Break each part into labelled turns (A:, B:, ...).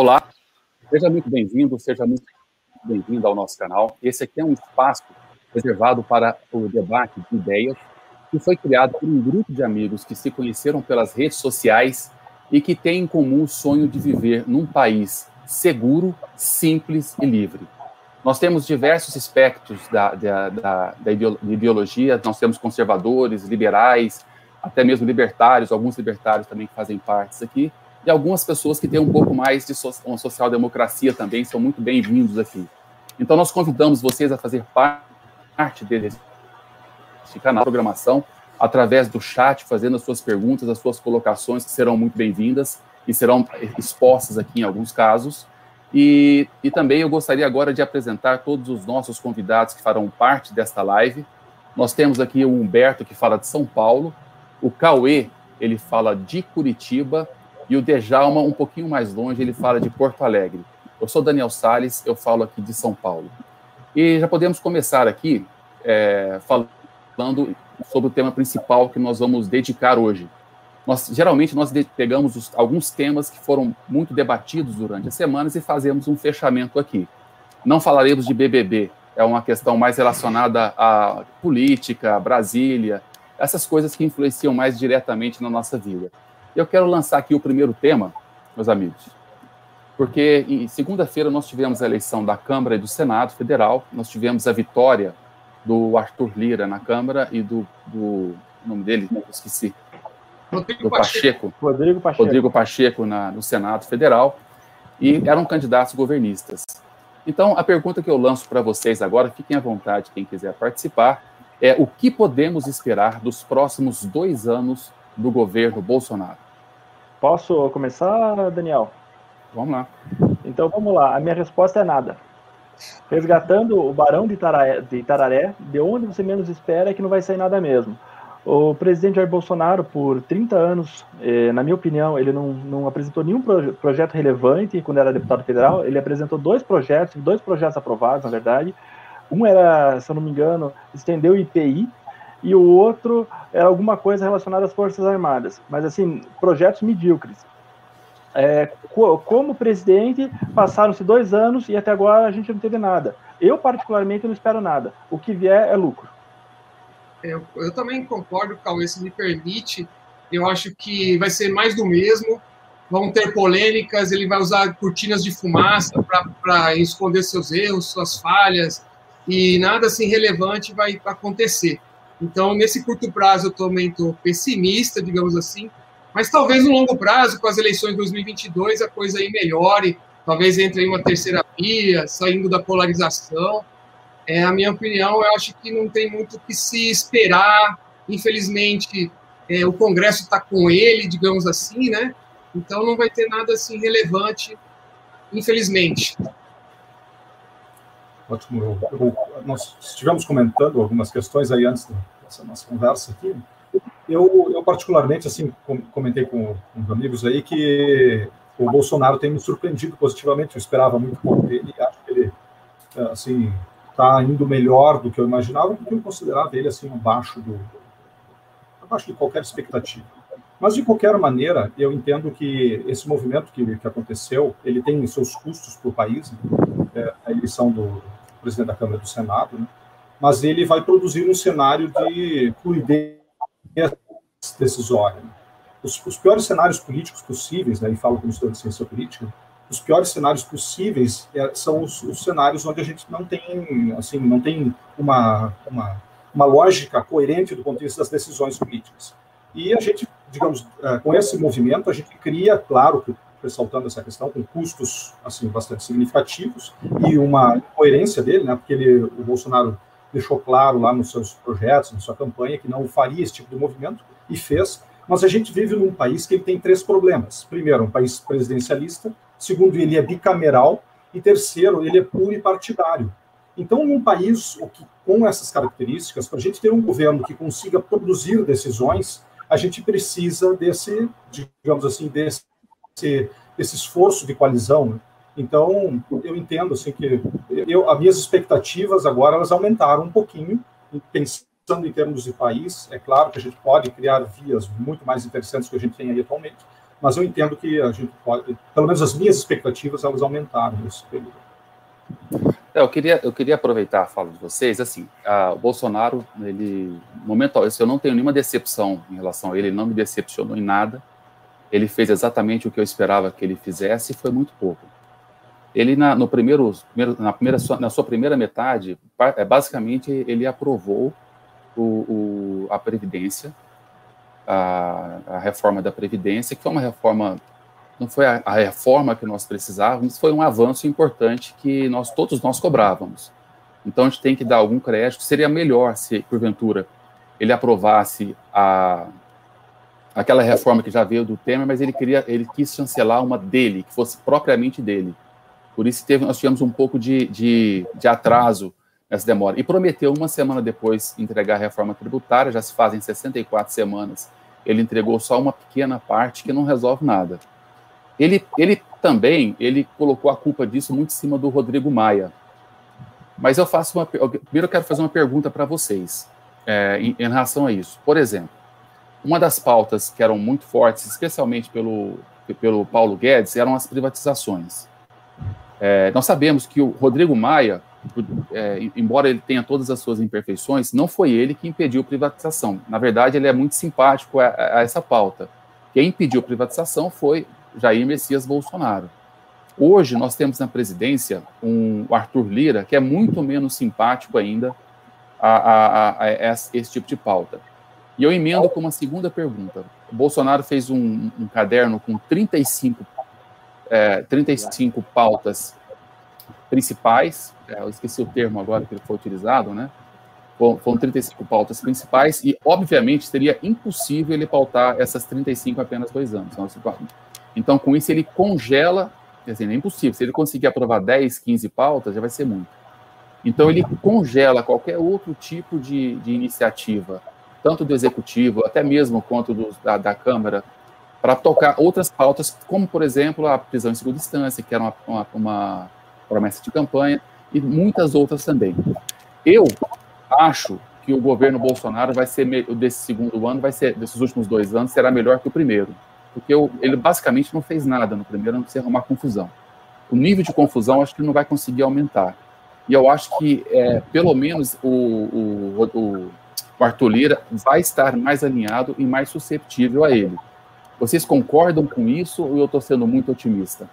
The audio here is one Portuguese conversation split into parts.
A: Olá, seja muito bem-vindo, seja muito bem-vindo ao nosso canal. Esse aqui é um espaço reservado para o debate de ideias que foi criado por um grupo de amigos que se conheceram pelas redes sociais e que têm em comum o sonho de viver num país seguro, simples e livre. Nós temos diversos aspectos da, da, da, da ideologia, nós temos conservadores, liberais, até mesmo libertários, alguns libertários também fazem parte aqui, e algumas pessoas que têm um pouco mais de so uma social-democracia também são muito bem-vindos aqui. Então, nós convidamos vocês a fazer parte desse canal de programação através do chat, fazendo as suas perguntas, as suas colocações, que serão muito bem-vindas e serão expostas aqui em alguns casos. E, e também eu gostaria agora de apresentar todos os nossos convidados que farão parte desta live. Nós temos aqui o Humberto, que fala de São Paulo, o Cauê, ele fala de Curitiba, e o Dejalma, um pouquinho mais longe, ele fala de Porto Alegre. Eu sou Daniel Sales, eu falo aqui de São Paulo. E já podemos começar aqui é, falando sobre o tema principal que nós vamos dedicar hoje. Nós, geralmente, nós pegamos os, alguns temas que foram muito debatidos durante as semanas e fazemos um fechamento aqui. Não falaremos de BBB, é uma questão mais relacionada à política, Brasília, essas coisas que influenciam mais diretamente na nossa vida. Eu quero lançar aqui o primeiro tema, meus amigos, porque em segunda-feira nós tivemos a eleição da Câmara e do Senado Federal, nós tivemos a vitória do Arthur Lira na Câmara e do, do nome dele, esqueci, Rodrigo do Pacheco, Rodrigo Pacheco, Rodrigo Pacheco na, no Senado Federal, e eram candidatos governistas. Então, a pergunta que eu lanço para vocês agora, fiquem à vontade, quem quiser participar, é o que podemos esperar dos próximos dois anos do governo Bolsonaro?
B: Posso começar, Daniel?
A: Vamos lá.
B: Então vamos lá. A minha resposta é nada. Resgatando o Barão de Itararé, de, Itararé, de onde você menos espera é que não vai sair nada mesmo. O presidente Jair Bolsonaro, por 30 anos, eh, na minha opinião, ele não, não apresentou nenhum pro, projeto relevante quando era deputado federal. Ele apresentou dois projetos, dois projetos aprovados, na verdade. Um era, se eu não me engano, estender o IPI, e o outro era alguma coisa relacionada às Forças Armadas. Mas, assim, projetos medíocres. É, como presidente, passaram-se dois anos e até agora a gente não teve nada. Eu, particularmente, não espero nada. O que vier é lucro.
C: Eu, eu também concordo, Cauê, se me permite. Eu acho que vai ser mais do mesmo. Vão ter polêmicas, ele vai usar cortinas de fumaça para esconder seus erros, suas falhas, e nada assim relevante vai acontecer. Então, nesse curto prazo, eu também estou pessimista, digamos assim, mas talvez no longo prazo, com as eleições de 2022, a coisa aí melhore, talvez entre em uma terceira via, saindo da polarização. É a minha opinião, eu acho que não tem muito o que se esperar. Infelizmente, é, o Congresso está com ele, digamos assim, né? Então não vai ter nada assim relevante, infelizmente.
D: Ótimo. Eu, eu, nós estivemos comentando algumas questões aí antes dessa nossa conversa aqui. Eu, eu particularmente, assim, comentei com, com os amigos aí que o Bolsonaro tem me surpreendido positivamente. Eu esperava muito pouco dele e acho que ele, assim, está indo melhor do que eu imaginava, porque eu considerava ele, assim, abaixo do abaixo de qualquer expectativa. Mas, de qualquer maneira, eu entendo que esse movimento que, que aconteceu, ele tem seus custos para o país, né? é, a eleição do, presidente da Câmara do Senado, né? mas ele vai produzir um cenário de fluidez decisória. Né? Os, os, piores cenários políticos possíveis, né, e falo como estudante de ciência política, os piores cenários possíveis é, são os, os, cenários onde a gente não tem, assim, não tem uma, uma, uma lógica coerente do ponto de vista das decisões políticas. E a gente, digamos, é, com esse movimento, a gente cria, claro, ressaltando essa questão, com custos assim bastante significativos e uma coerência dele, né, porque ele, o Bolsonaro deixou claro lá nos seus projetos, na sua campanha, que não faria esse tipo de movimento, e fez. Mas a gente vive num país que tem três problemas. Primeiro, um país presidencialista. Segundo, ele é bicameral. E terceiro, ele é pluripartidário. Então, num país com essas características, para a gente ter um governo que consiga produzir decisões, a gente precisa desse, digamos assim, desse esse, esse esforço de coalizão. Né? Então, eu entendo assim que eu, as minhas expectativas agora elas aumentaram um pouquinho, pensando em termos de país. É claro que a gente pode criar vias muito mais interessantes que a gente tem aí atualmente, mas eu entendo que a gente pode, pelo menos as minhas expectativas, elas aumentaram nesse período.
A: É, eu queria, eu queria aproveitar a fala de vocês, assim, a, o Bolsonaro, ele, momento, eu não tenho nenhuma decepção em relação a ele, ele não me decepcionou em nada, ele fez exatamente o que eu esperava que ele fizesse e foi muito pouco. Ele, na, no primeiro, na, primeira, na sua primeira metade, é, basicamente, ele aprovou o, o, a Previdência, a, a, reforma da Previdência, que foi uma reforma, não foi a, a, reforma que nós precisávamos, foi um avanço importante que nós todos nós cobrávamos. Então, a gente tem que dar algum crédito. Seria melhor se, porventura, ele aprovasse a, aquela reforma que já veio do Temer, mas ele queria, ele quis chancelar uma dele, que fosse propriamente dele. Por isso teve, nós tivemos um pouco de, de, de atraso nessa demora. E prometeu uma semana depois entregar a reforma tributária, já se fazem 64 semanas. Ele entregou só uma pequena parte que não resolve nada. Ele, ele também ele colocou a culpa disso muito em cima do Rodrigo Maia. Mas eu faço uma. Primeiro eu quero fazer uma pergunta para vocês é, em, em relação a isso. Por exemplo, uma das pautas que eram muito fortes, especialmente pelo, pelo Paulo Guedes, eram as privatizações. É, nós sabemos que o Rodrigo Maia, é, embora ele tenha todas as suas imperfeições, não foi ele que impediu privatização. Na verdade, ele é muito simpático a, a essa pauta. Quem impediu privatização foi Jair Messias Bolsonaro. Hoje, nós temos na presidência um Arthur Lira, que é muito menos simpático ainda a, a, a esse tipo de pauta. E eu emendo com uma segunda pergunta. O Bolsonaro fez um, um caderno com 35, é, 35 pautas principais, é, eu esqueci o termo agora que foi utilizado, né? Foram 35 pautas principais e, obviamente, seria impossível ele pautar essas 35 apenas dois anos. Então, com isso, ele congela, quer dizer, é impossível. Se ele conseguir aprovar 10, 15 pautas, já vai ser muito. Então, ele congela qualquer outro tipo de, de iniciativa tanto do executivo, até mesmo quanto do, da, da Câmara, para tocar outras pautas, como, por exemplo, a prisão em segunda instância, que era uma, uma, uma promessa de campanha, e muitas outras também. Eu acho que o governo Bolsonaro vai ser, desse segundo ano, vai ser, desses últimos dois anos, será melhor que o primeiro. Porque ele basicamente não fez nada no primeiro, não precisa arrumar confusão. O nível de confusão, acho que não vai conseguir aumentar. E eu acho que, é, pelo menos, o, o, o o vai estar mais alinhado e mais susceptível a ele. Vocês concordam com isso ou eu estou sendo muito otimista?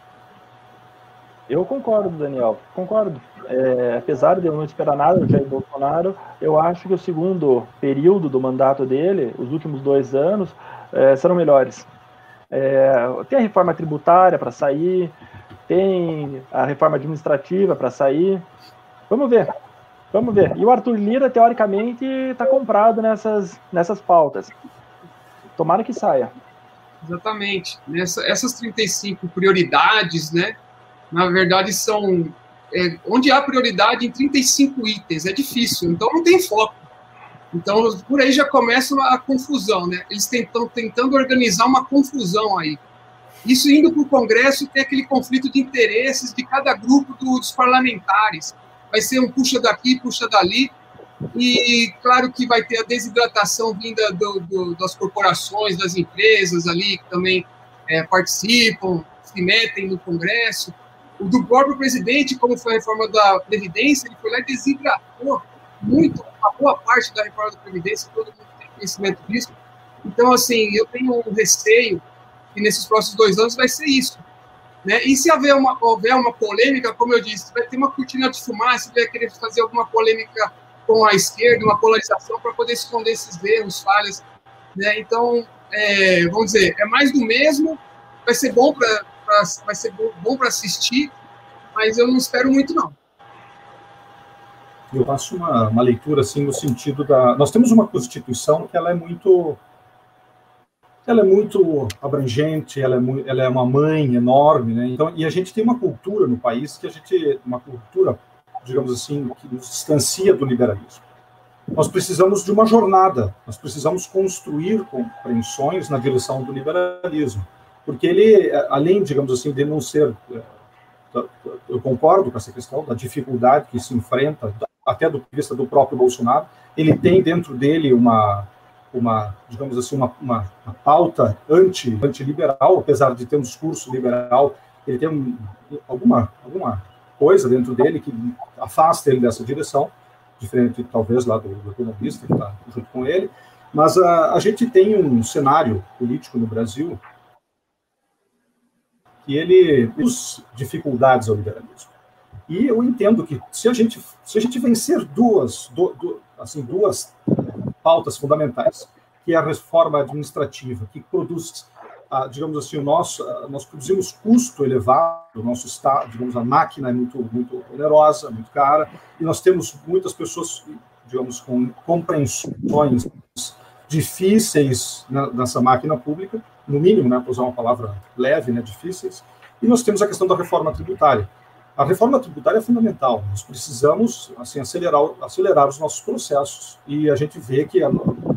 B: Eu concordo, Daniel, concordo. É, apesar de eu não esperar nada do Jair Bolsonaro, eu acho que o segundo período do mandato dele, os últimos dois anos, é, serão melhores. É, tem a reforma tributária para sair, tem a reforma administrativa para sair. Vamos ver. Vamos ver. E o Arthur Lira, teoricamente, está comprado nessas, nessas pautas. Tomara que saia.
C: Exatamente. Nessa, essas 35 prioridades, né? Na verdade, são. É, onde há prioridade em 35 itens, é difícil, então não tem foco. Então, por aí já começa a confusão, né? Eles estão tentando organizar uma confusão aí. Isso indo para o Congresso tem aquele conflito de interesses de cada grupo dos parlamentares vai ser um puxa daqui, puxa dali, e claro que vai ter a desidratação vinda do, do, das corporações, das empresas ali, que também é, participam, se metem no Congresso. O do próprio presidente, como foi a reforma da Previdência, ele foi lá e desidratou muito, a boa parte da reforma da Previdência, todo mundo tem conhecimento disso. Então, assim, eu tenho um receio que nesses próximos dois anos vai ser isso. Né? E se houver uma, houver uma polêmica, como eu disse, vai ter uma cortina de fumaça, vai querer fazer alguma polêmica com a esquerda, uma polarização para poder esconder esses erros, falhas. Né? Então, é, vamos dizer, é mais do mesmo, vai ser bom para vai ser bom para assistir, mas eu não espero muito não.
D: Eu faço uma, uma leitura assim no sentido da nós temos uma constituição que ela é muito ela é muito abrangente, ela é, muito, ela é uma mãe enorme, né? Então, e a gente tem uma cultura no país que a gente, uma cultura, digamos assim, que nos distancia do liberalismo. Nós precisamos de uma jornada, nós precisamos construir compreensões na direção do liberalismo, porque ele, além, digamos assim, de não ser, é, eu concordo com essa questão da dificuldade que se enfrenta, até do ponto de vista do próprio Bolsonaro, ele tem dentro dele uma uma digamos assim, uma, uma, uma pauta anti, anti-liberal, apesar de ter um discurso liberal, ele tem um, alguma, alguma coisa dentro dele que afasta ele dessa direção, diferente talvez lá do, do economista que está junto com ele, mas a, a gente tem um cenário político no Brasil que ele os dificuldades ao liberalismo. E eu entendo que se a gente se a gente vencer duas do, do, assim duas pautas fundamentais, que é a reforma administrativa, que produz ah, digamos assim, o nosso, ah, nós produzimos custo elevado, o nosso estado, digamos, a máquina é muito, muito onerosa, muito cara, e nós temos muitas pessoas, digamos, com compreensões difíceis nessa máquina pública, no mínimo, né, para usar uma palavra leve, né, difíceis, e nós temos a questão da reforma tributária. A reforma tributária é fundamental. Nós precisamos assim acelerar, acelerar os nossos processos e a gente vê que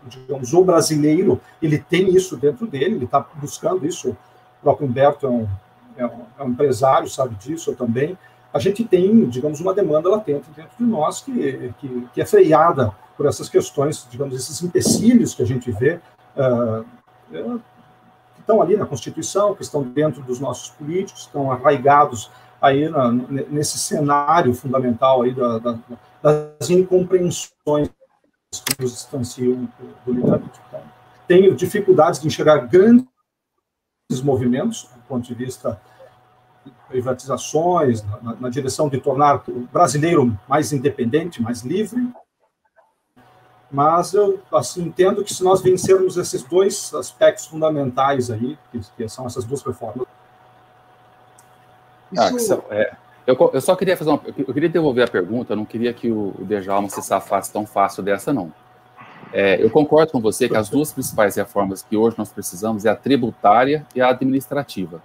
D: digamos o brasileiro ele tem isso dentro dele, ele está buscando isso. O próprio Humberto é um, é um, é um empresário, sabe disso também. A gente tem, digamos, uma demanda latente dentro de nós que, que, que é freada por essas questões, digamos, esses empecilhos que a gente vê uh, que estão ali na Constituição, que estão dentro dos nossos políticos, estão arraigados aí na, nesse cenário fundamental aí da, da, das incompreensões que nos distanciam do liberalismo. Então, tenho dificuldades de enxergar grandes movimentos do ponto de vista de privatizações, na, na direção de tornar o brasileiro mais independente, mais livre, mas eu assim entendo que se nós vencermos esses dois aspectos fundamentais aí, que, que são essas duas reformas,
A: Ah, é, eu, eu, só queria fazer uma. Eu queria devolver a pergunta, eu não queria que o, Dejalma se safasse tão fácil dessa, não. É, eu concordo com você que as duas principais reformas que hoje nós precisamos é a tributária e a administrativa.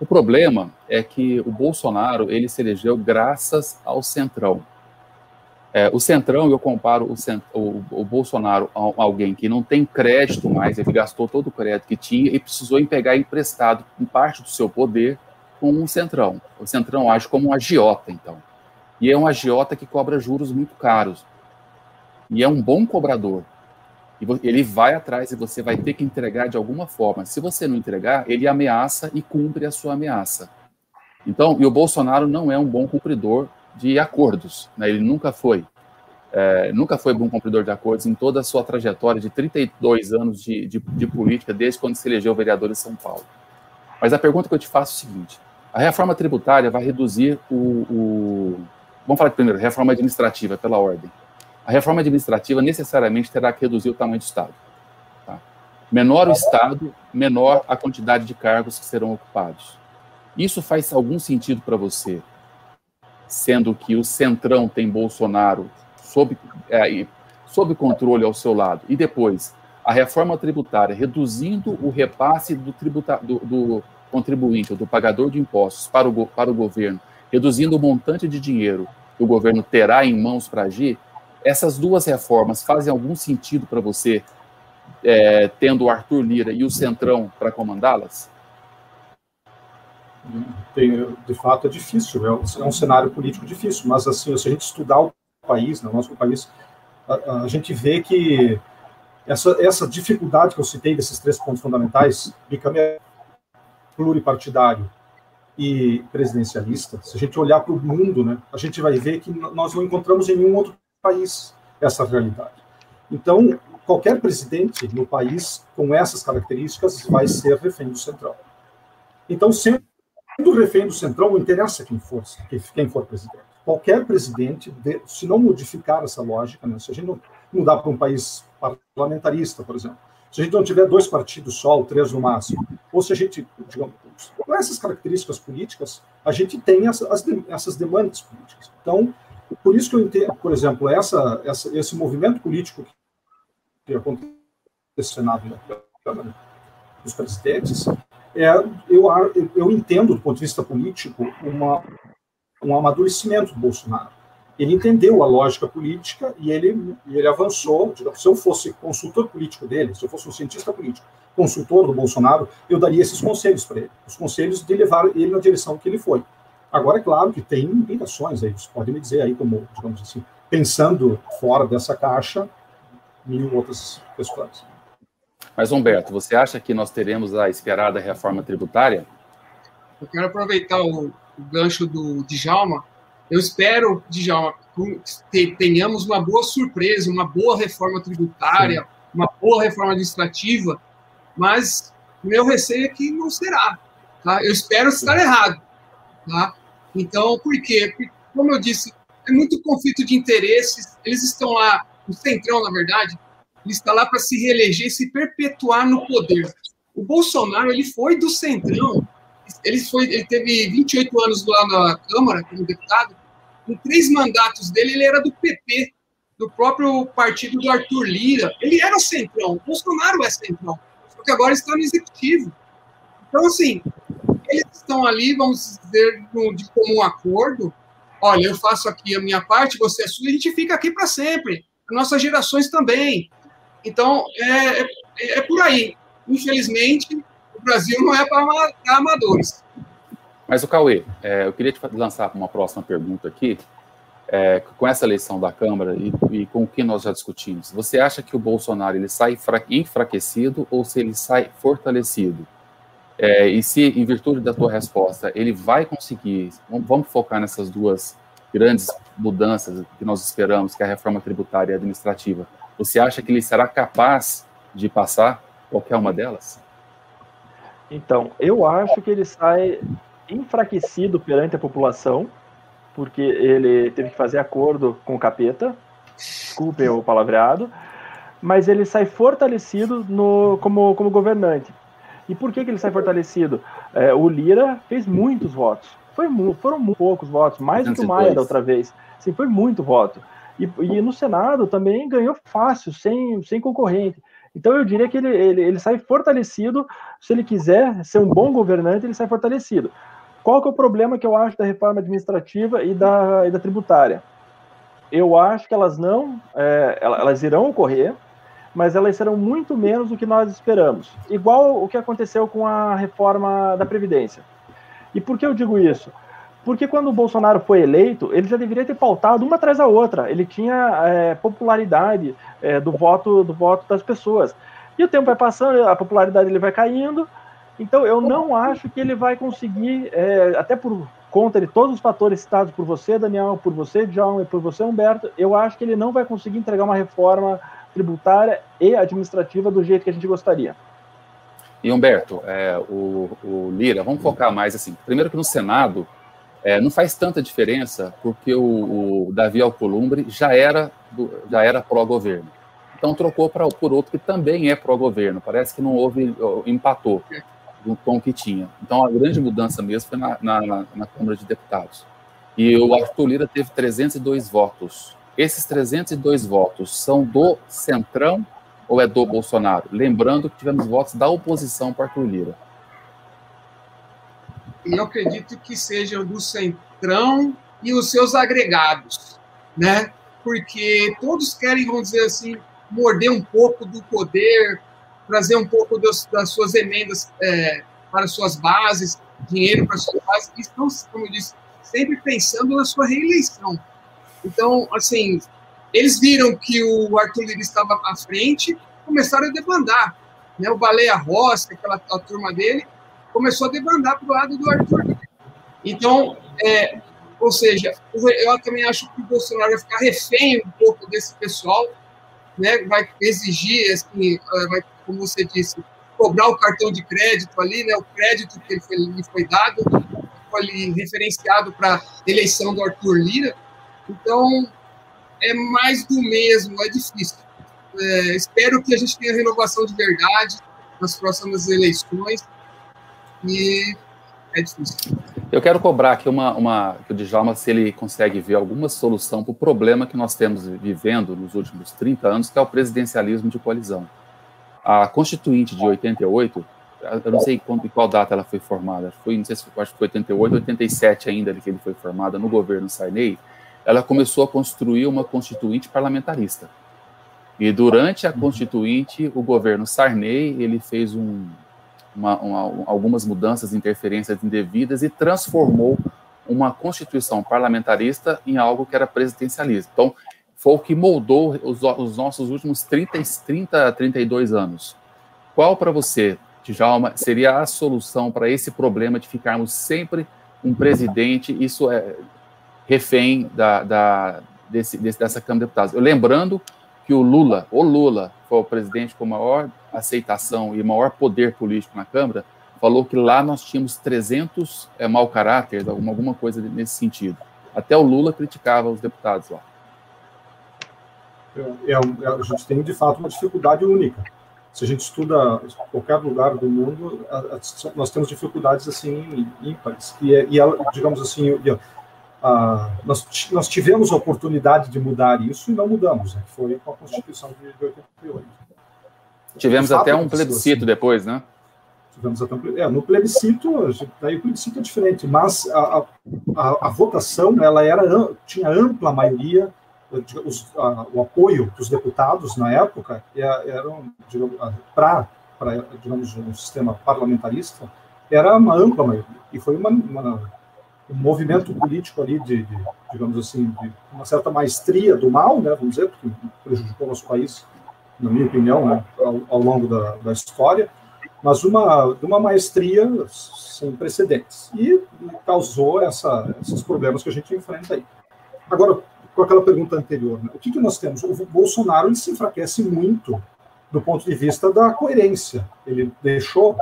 A: O problema é que o Bolsonaro ele se elegeu graças ao Centrão. É, o Centrão, eu comparo o, o, o, Bolsonaro a alguém que não tem crédito mais, ele gastou todo o crédito que tinha e precisou pegar emprestado em parte do seu poder com um centrão. O centrão age como um agiota, então. E é um agiota que cobra juros muito caros. E é um bom cobrador. E ele vai atrás e você vai ter que entregar de alguma forma. Se você não entregar, ele ameaça e cumpre a sua ameaça. Então, e o Bolsonaro não é um bom cumpridor de acordos. Né? Ele nunca foi. É, nunca foi bom cumpridor de acordos em toda a sua trajetória de 32 anos de, de, de política, desde quando se elegeu vereador em São Paulo. Mas a pergunta que eu te faço é o seguinte: a reforma tributária vai reduzir o, o. Vamos falar primeiro, reforma administrativa, pela ordem. A reforma administrativa necessariamente terá que reduzir o tamanho do Estado. Tá? Menor o Estado, menor a quantidade de cargos que serão ocupados. Isso faz algum sentido para você, sendo que o Centrão tem Bolsonaro sob, é, sob controle ao seu lado, e depois a reforma tributária reduzindo o repasse do, tributa, do, do contribuinte ou do pagador de impostos para o, para o governo, reduzindo o montante de dinheiro que o governo terá em mãos para agir, essas duas reformas fazem algum sentido para você, é, tendo o Arthur Lira e o Centrão para comandá-las?
D: Tem, de fato, é difícil, é um, é um, cenário político difícil, mas assim, se a gente estudar o país, né, nosso país, a, a gente vê que essa, essa dificuldade que eu citei desses três pontos fundamentais, bicameral, pluripartidário e presidencialista, se a gente olhar para o mundo, né, a gente vai ver que nós não encontramos em nenhum outro país essa realidade. Então, qualquer presidente no país com essas características vai ser refém do central. Então, sendo refém do central, não interessa quem for, quem for presidente. Qualquer presidente, se não modificar essa lógica, né, se a gente não mudar para um país parlamentarista, por exemplo, se a gente não tiver dois partidos só, ou três no máximo, ou se a gente, digamos, com essas características políticas, a gente tem essa, as, essas demandas políticas. Então, por isso que eu entendo, por exemplo, essa, essa, esse movimento político que acontece no Senado e na Câmara dos presidentes, é, eu, eu entendo, do ponto de vista político, uma, um amadurecimento do Bolsonaro ele entendeu a lógica política e ele, ele avançou. Se eu fosse consultor político dele, se eu fosse um cientista político, consultor do Bolsonaro, eu daria esses conselhos para ele, os conselhos de levar ele na direção que ele foi. Agora, é claro que tem implicações aí, você pode me dizer aí como, digamos assim, pensando fora dessa caixa, mil outras questões.
A: Mas, Humberto, você acha que nós teremos a esperada reforma tributária?
C: Eu quero aproveitar o, o gancho do Djalma. Eu espero, Djalma, que tenhamos uma boa surpresa, uma boa reforma tributária, Sim. uma boa reforma administrativa, mas meu receio é que não será. Tá? Eu espero estar errado. Tá? Então, por quê? Porque, como eu disse, é muito conflito de interesses. Eles estão lá, o Centrão, na verdade, ele está lá para se reeleger e se perpetuar no poder. O Bolsonaro, ele foi do Centrão, ele, foi, ele teve 28 anos lá na Câmara, como deputado, em três mandatos dele, ele era do PP, do próprio partido do Arthur Lira. Ele era Centrão, o Bolsonaro é Centrão, só que agora está no Executivo. Então, assim, eles estão ali, vamos dizer, de comum acordo. Olha, eu faço aqui a minha parte, você a sua, a gente fica aqui para sempre. As nossas gerações também. Então, é, é, é por aí. Infelizmente, o Brasil não é para amadores.
A: Mas o Cauê, é, eu queria te lançar uma próxima pergunta aqui. É, com essa eleição da Câmara e, e, com o que nós já discutimos, você acha que o Bolsonaro ele sai enfraquecido ou se ele sai fortalecido? É, e se, em virtude da tua resposta, ele vai conseguir, vamos focar nessas duas grandes mudanças que nós esperamos, que é a reforma tributária e administrativa, você acha que ele será capaz de passar qualquer uma delas?
B: Então, eu acho que ele sai enfraquecido perante a população, porque ele teve que fazer acordo com o capeta, desculpem o palavreado, mas ele sai fortalecido no, como, como governante. E por que, que ele sai fortalecido? É, o Lira fez muitos votos. Foi, foram poucos votos, mais do que o Maia da outra vez. Sim, foi muito voto. E, e, no Senado também ganhou fácil, sem, sem concorrente. Então eu diria que ele, ele, ele sai fortalecido. Se ele quiser ser um bom governante, ele sai fortalecido. Qual que é o problema que eu acho da reforma administrativa e da, e da tributária? Eu acho que elas não, é, elas irão ocorrer, mas elas serão muito menos do que nós esperamos. Igual o que aconteceu com a reforma da Previdência. E por que eu digo isso? Porque quando o Bolsonaro foi eleito, ele já deveria ter pautado uma atrás da outra. Ele tinha é, popularidade é, do voto do voto das pessoas. E o tempo vai passando, a popularidade dele vai caindo. Então eu não acho que ele vai conseguir, é, até por conta de todos os fatores citados por você, Daniel, por você, John e por você, Humberto, eu acho que ele não vai conseguir entregar uma reforma tributária e administrativa do jeito que a gente gostaria.
A: E Humberto, é, o, o, Lira, vamos focar mais assim. Primeiro que no Senado é, não faz tanta diferença, porque o, o Davi Alcolumbre já era já era pró-governo. Então trocou pra, por outro que também é pró-governo. Parece que não houve, empatou com o que tinha. Então a grande mudança mesmo foi na, na, na Câmara de Deputados. E o Arthur Lira teve 302 votos esses 302 votos são do Centrão ou é do Bolsonaro? Lembrando que tivemos votos da oposição para Arthur Lira.
C: Eu acredito que sejam do Centrão e os seus agregados, né? Porque todos querem, vamos dizer assim, morder um pouco do poder, trazer um pouco das, das suas emendas é, para suas bases, dinheiro para suas bases, e estão, como eu disse, sempre pensando na sua reeleição. Então, assim, eles viram que o Arthur Lira estava à frente, começaram a debandar. Né? O Baleia Rossi, aquela a turma dele, começou a debandar para o lado do Arthur. Então, é, ou seja, eu também acho que o Bolsonaro vai ficar refém um pouco desse pessoal, né? vai exigir, assim, vai, como você disse, cobrar o cartão de crédito ali, né? o crédito que ele foi, lhe foi dado, foi referenciado para a eleição do Arthur Lira, então, é mais do mesmo, é difícil. É, espero que a gente tenha renovação de verdade nas próximas eleições e é difícil.
A: Eu quero cobrar aqui uma, uma que o Djalma, se ele consegue ver alguma solução para o problema que nós temos vivendo nos últimos 30 anos, que é o presidencialismo de coalizão. A Constituinte de 88, eu não sei quando, em qual data ela foi formada, foi, não sei se acho que foi 88, 87 ainda que ele foi formada no governo Sarney, ela começou a construir uma constituinte parlamentarista. E durante a constituinte, o governo Sarney ele fez um, uma, uma, algumas mudanças, interferências indevidas e transformou uma constituição parlamentarista em algo que era presidencialista. Então, foi o que moldou os, os nossos últimos 30, 30, 32 anos. qual para você, Djalma, seria a solução para esse problema de ficarmos sempre um presidente, isso é refém da, da desse, desse, dessa Câmara de Deputados. Eu, lembrando que o Lula, o Lula, foi o presidente com maior aceitação e maior poder político na Câmara, falou que lá nós tínhamos 300 é, mau caráter, alguma, alguma coisa nesse sentido. Até o Lula criticava os deputados lá.
D: É, é, a gente tem, de fato, uma dificuldade única. Se a gente estuda qualquer lugar do mundo, nós temos dificuldades, assim, ímpares. E, é, e digamos assim, a, nós, nós tivemos a oportunidade de mudar isso e não mudamos, né? foi com a Constituição de 88.
A: Tivemos até um plebiscito assim. depois, né?
D: Tivemos até um, é, no plebiscito, aí o plebiscito é diferente, mas a, a, a votação ela era, tinha ampla maioria, os, a, o apoio dos deputados na época eram, para, digamos, um sistema parlamentarista, era uma ampla maioria, e foi uma, uma um movimento político ali de, de, digamos assim, de uma certa maestria do mal, né, vamos dizer, porque prejudicou nosso país, na minha opinião, né, ao, ao longo da, da história, mas uma, uma maestria sem precedentes. E causou essa, esses problemas que a gente enfrenta aí. Agora, com aquela pergunta anterior, né, o que, que nós temos? O Bolsonaro ele se enfraquece muito do ponto de vista da coerência. Ele deixou,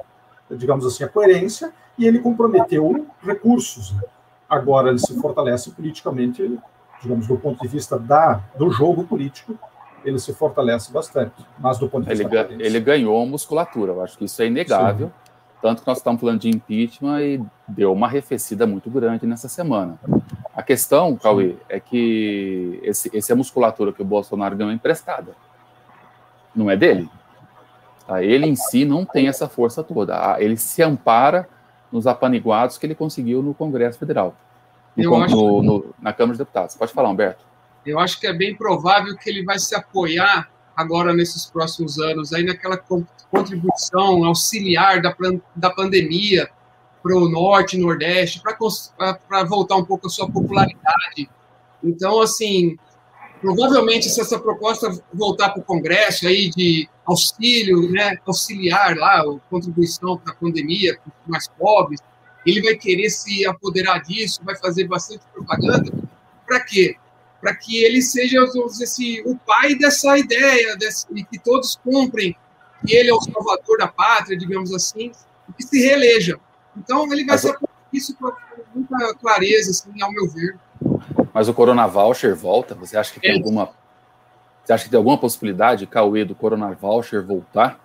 D: digamos assim, a coerência e ele comprometeu recursos. Né? Agora ele se fortalece politicamente, digamos, do ponto de vista da, do jogo político, ele se fortalece bastante. Mas do ponto de
A: vista. Ele, ele ganhou musculatura, eu acho que isso é inegável. Sim. Tanto que nós estamos falando de impeachment e deu uma arrefecida muito grande nessa semana. A questão, Cauê, é que esse, essa é musculatura que o Bolsonaro ganhou emprestada. Não é dele. Tá? Ele em si não tem essa força toda. Ah, ele se ampara nos apaniguados que ele conseguiu no Congresso Federal, no, acho... no, no, na Câmara dos Deputados. Pode falar, Humberto.
C: Eu acho que é bem provável que ele vai se apoiar agora nesses próximos anos aí naquela contribuição auxiliar da, da pandemia para o norte, nordeste, para voltar um pouco a sua popularidade. Então, assim, provavelmente se essa proposta voltar para o Congresso aí de auxílio, né, auxiliar lá, contribuição para a pandemia, para os mais pobres, ele vai querer se apoderar disso, vai fazer bastante propaganda. Para quê? Para que ele seja esse, o pai dessa ideia, desse, e que todos cumprem, que ele é o salvador da pátria, digamos assim, e que se reeleja. Então, ele vai Mas... ser isso com muita clareza, assim, ao meu ver.
A: Mas o Corona Voucher volta? Você acha que tem é. alguma. Você acha que tem alguma possibilidade, Cauê, do Corona Voucher voltar?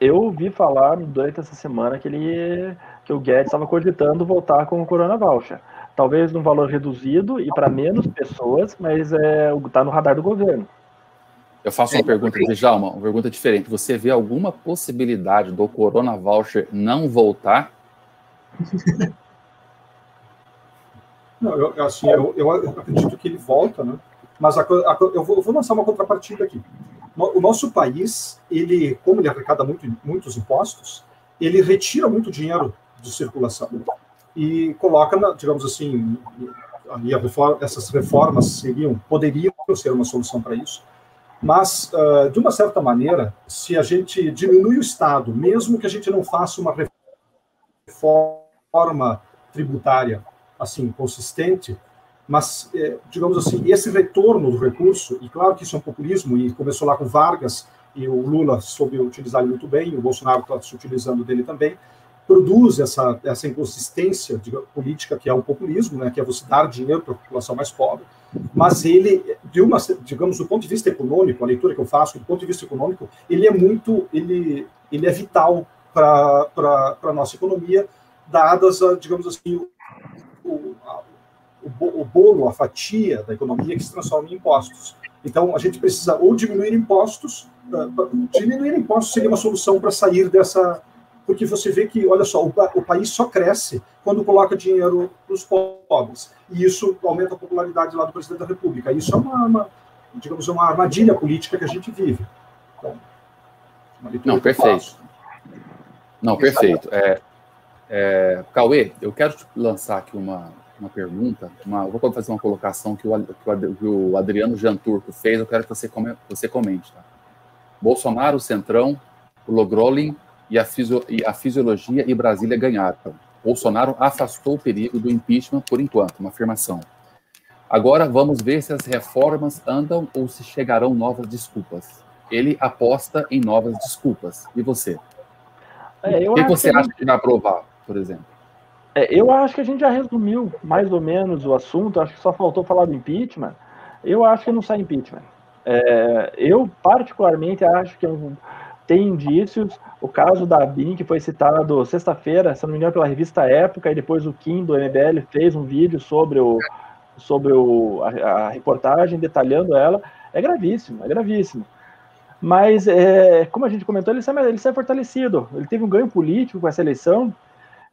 B: Eu ouvi falar durante essa semana que ele que o Guedes estava cogitando voltar com o Corona Voucher. Talvez num valor reduzido e para menos pessoas, mas é, está no radar do governo.
A: Eu faço uma pergunta, Djalma, uma pergunta diferente. Você vê alguma possibilidade do Corona Voucher não voltar?
D: Não, eu, assim, eu, eu acredito que ele volta, né? Mas a, a, eu, vou, eu, vou, lançar uma contrapartida aqui. O nosso país, ele, como ele arrecada muito, muitos impostos, ele retira muito dinheiro de circulação e coloca, na, digamos assim, reforma, essas reformas seriam, poderiam ser uma solução para isso. Mas, uh, de uma certa maneira, se a gente diminui o Estado, mesmo que a gente não faça uma reforma tributária assim consistente, mas é, digamos assim esse retorno do recurso e claro que isso é um populismo e começou lá com Vargas e o Lula soube utilizar ele muito bem, o Bolsonaro está se utilizando dele também, produz essa essa inconsistência política que é o populismo, né, que é você dar dinheiro para a população mais pobre, mas ele de uma digamos do ponto de vista econômico, a leitura que eu faço do ponto de vista econômico, ele é muito ele ele é vital para a nossa economia dadas digamos assim o, bolo, a fatia da economia que se transforma em impostos. Então, a gente precisa ou diminuir impostos, diminuir impostos seria uma solução para sair dessa. Porque você vê que, olha só, o, o país só cresce quando coloca dinheiro para os pobres. E isso aumenta a popularidade lá do presidente da República. Isso é uma, uma digamos, uma armadilha política que a gente vive. Então,
A: Não, perfeito. Não, perfeito. É, é, Cauê, eu quero te lançar aqui uma, uma pergunta, uma, vou fazer uma colocação que o, que o Adriano Janturco fez, eu quero que você, come, você comente. Tá? Bolsonaro, Centrão, o Logrolin e a, fisio, e a fisiologia e Brasília ganharam. Bolsonaro afastou o perigo do impeachment por enquanto, uma afirmação. Agora vamos ver se as reformas andam ou se chegarão novas desculpas. Ele aposta em novas desculpas. E você? É, o que você que acha que vai aprovar, por exemplo?
B: É, eu acho que a gente já resumiu mais ou menos o assunto. Acho que só faltou falar do impeachment. Eu acho que não sai impeachment. É, eu, particularmente, acho que tem indícios. O caso da BIM, que foi citado sexta-feira, se não me engano, pela revista Época, e depois o Kim do MBL fez um vídeo sobre, o, sobre o, a, a reportagem, detalhando ela, é gravíssimo, é gravíssimo. Mas, é, como a gente comentou, ele sai, ele sai fortalecido. Ele teve um ganho político com essa eleição,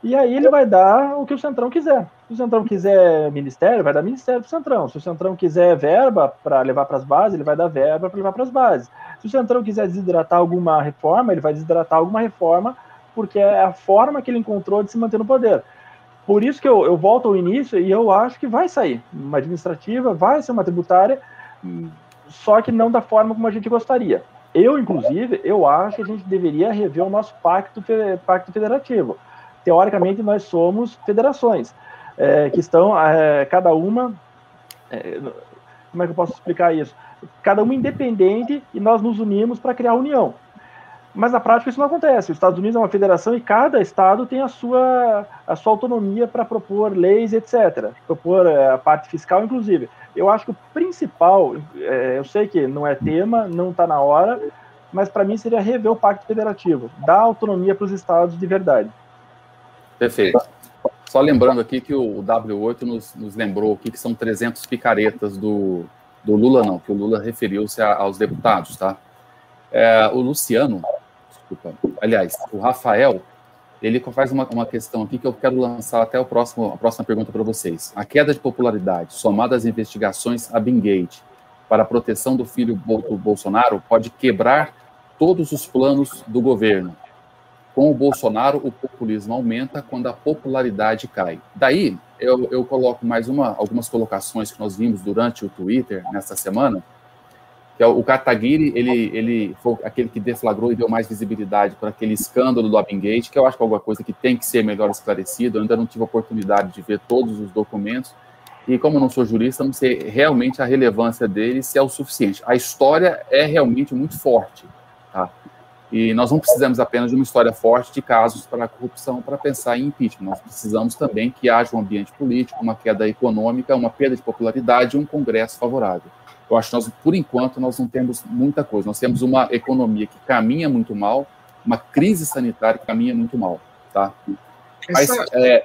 B: e aí ele vai dar o que o Centrão quiser. Se o Centrão quiser ministério, vai dar ministério para o Centrão. Se o Centrão quiser verba para levar para as bases, ele vai dar verba para levar para as bases. Se o Centrão quiser desidratar alguma reforma, ele vai desidratar alguma reforma, porque é a forma que ele encontrou de se manter no poder. Por isso que eu, eu volto ao início e eu acho que vai sair uma administrativa, vai ser uma tributária, só que não da forma como a gente gostaria. Eu, inclusive, eu acho que a gente deveria rever o nosso pacto, pacto federativo teoricamente, nós somos federações, é, que estão, é, cada uma, é, como é que eu posso explicar isso? Cada uma independente e nós nos unimos para criar a união. Mas na prática isso não acontece. Os Estados Unidos é uma federação e cada estado tem a sua, a sua autonomia para propor leis, etc. Propor é, a parte fiscal, inclusive. Eu acho que o principal, é, eu sei que não é tema, não está na hora, mas para mim seria rever o Pacto Federativo, dar autonomia para os estados de verdade.
A: Perfeito. Só lembrando aqui que o W8 nos, nos lembrou aqui que são 300 picaretas do, do Lula, não, que o Lula referiu-se aos deputados, tá? É, o Luciano, desculpa, aliás, o Rafael, ele faz uma, uma questão aqui que eu quero lançar até o próximo, a próxima pergunta para vocês. A queda de popularidade, somada às investigações a Bingate para a proteção do filho do Bolsonaro, pode quebrar todos os planos do governo com o Bolsonaro, o populismo aumenta quando a popularidade cai. Daí, eu, eu coloco mais uma, algumas colocações que nós vimos durante o Twitter nessa semana, que é o Kataguiri, ele, ele foi aquele que deflagrou e deu mais visibilidade para aquele escândalo do Abingate, que eu acho que é alguma coisa que tem que ser melhor esclarecido. Eu ainda não tive a oportunidade de ver todos os documentos, e como não sou jurista, não sei realmente a relevância dele, se é o suficiente. A história é realmente muito forte, tá? E nós não precisamos apenas de uma história forte de casos para a corrupção para pensar em impeachment. Nós precisamos também que haja um ambiente político, uma queda econômica, uma perda de popularidade e um Congresso favorável. Eu acho que nós, por enquanto, nós não temos muita coisa. Nós temos uma economia que caminha muito mal, uma crise sanitária que caminha muito mal, tá? Essa... Mas, é...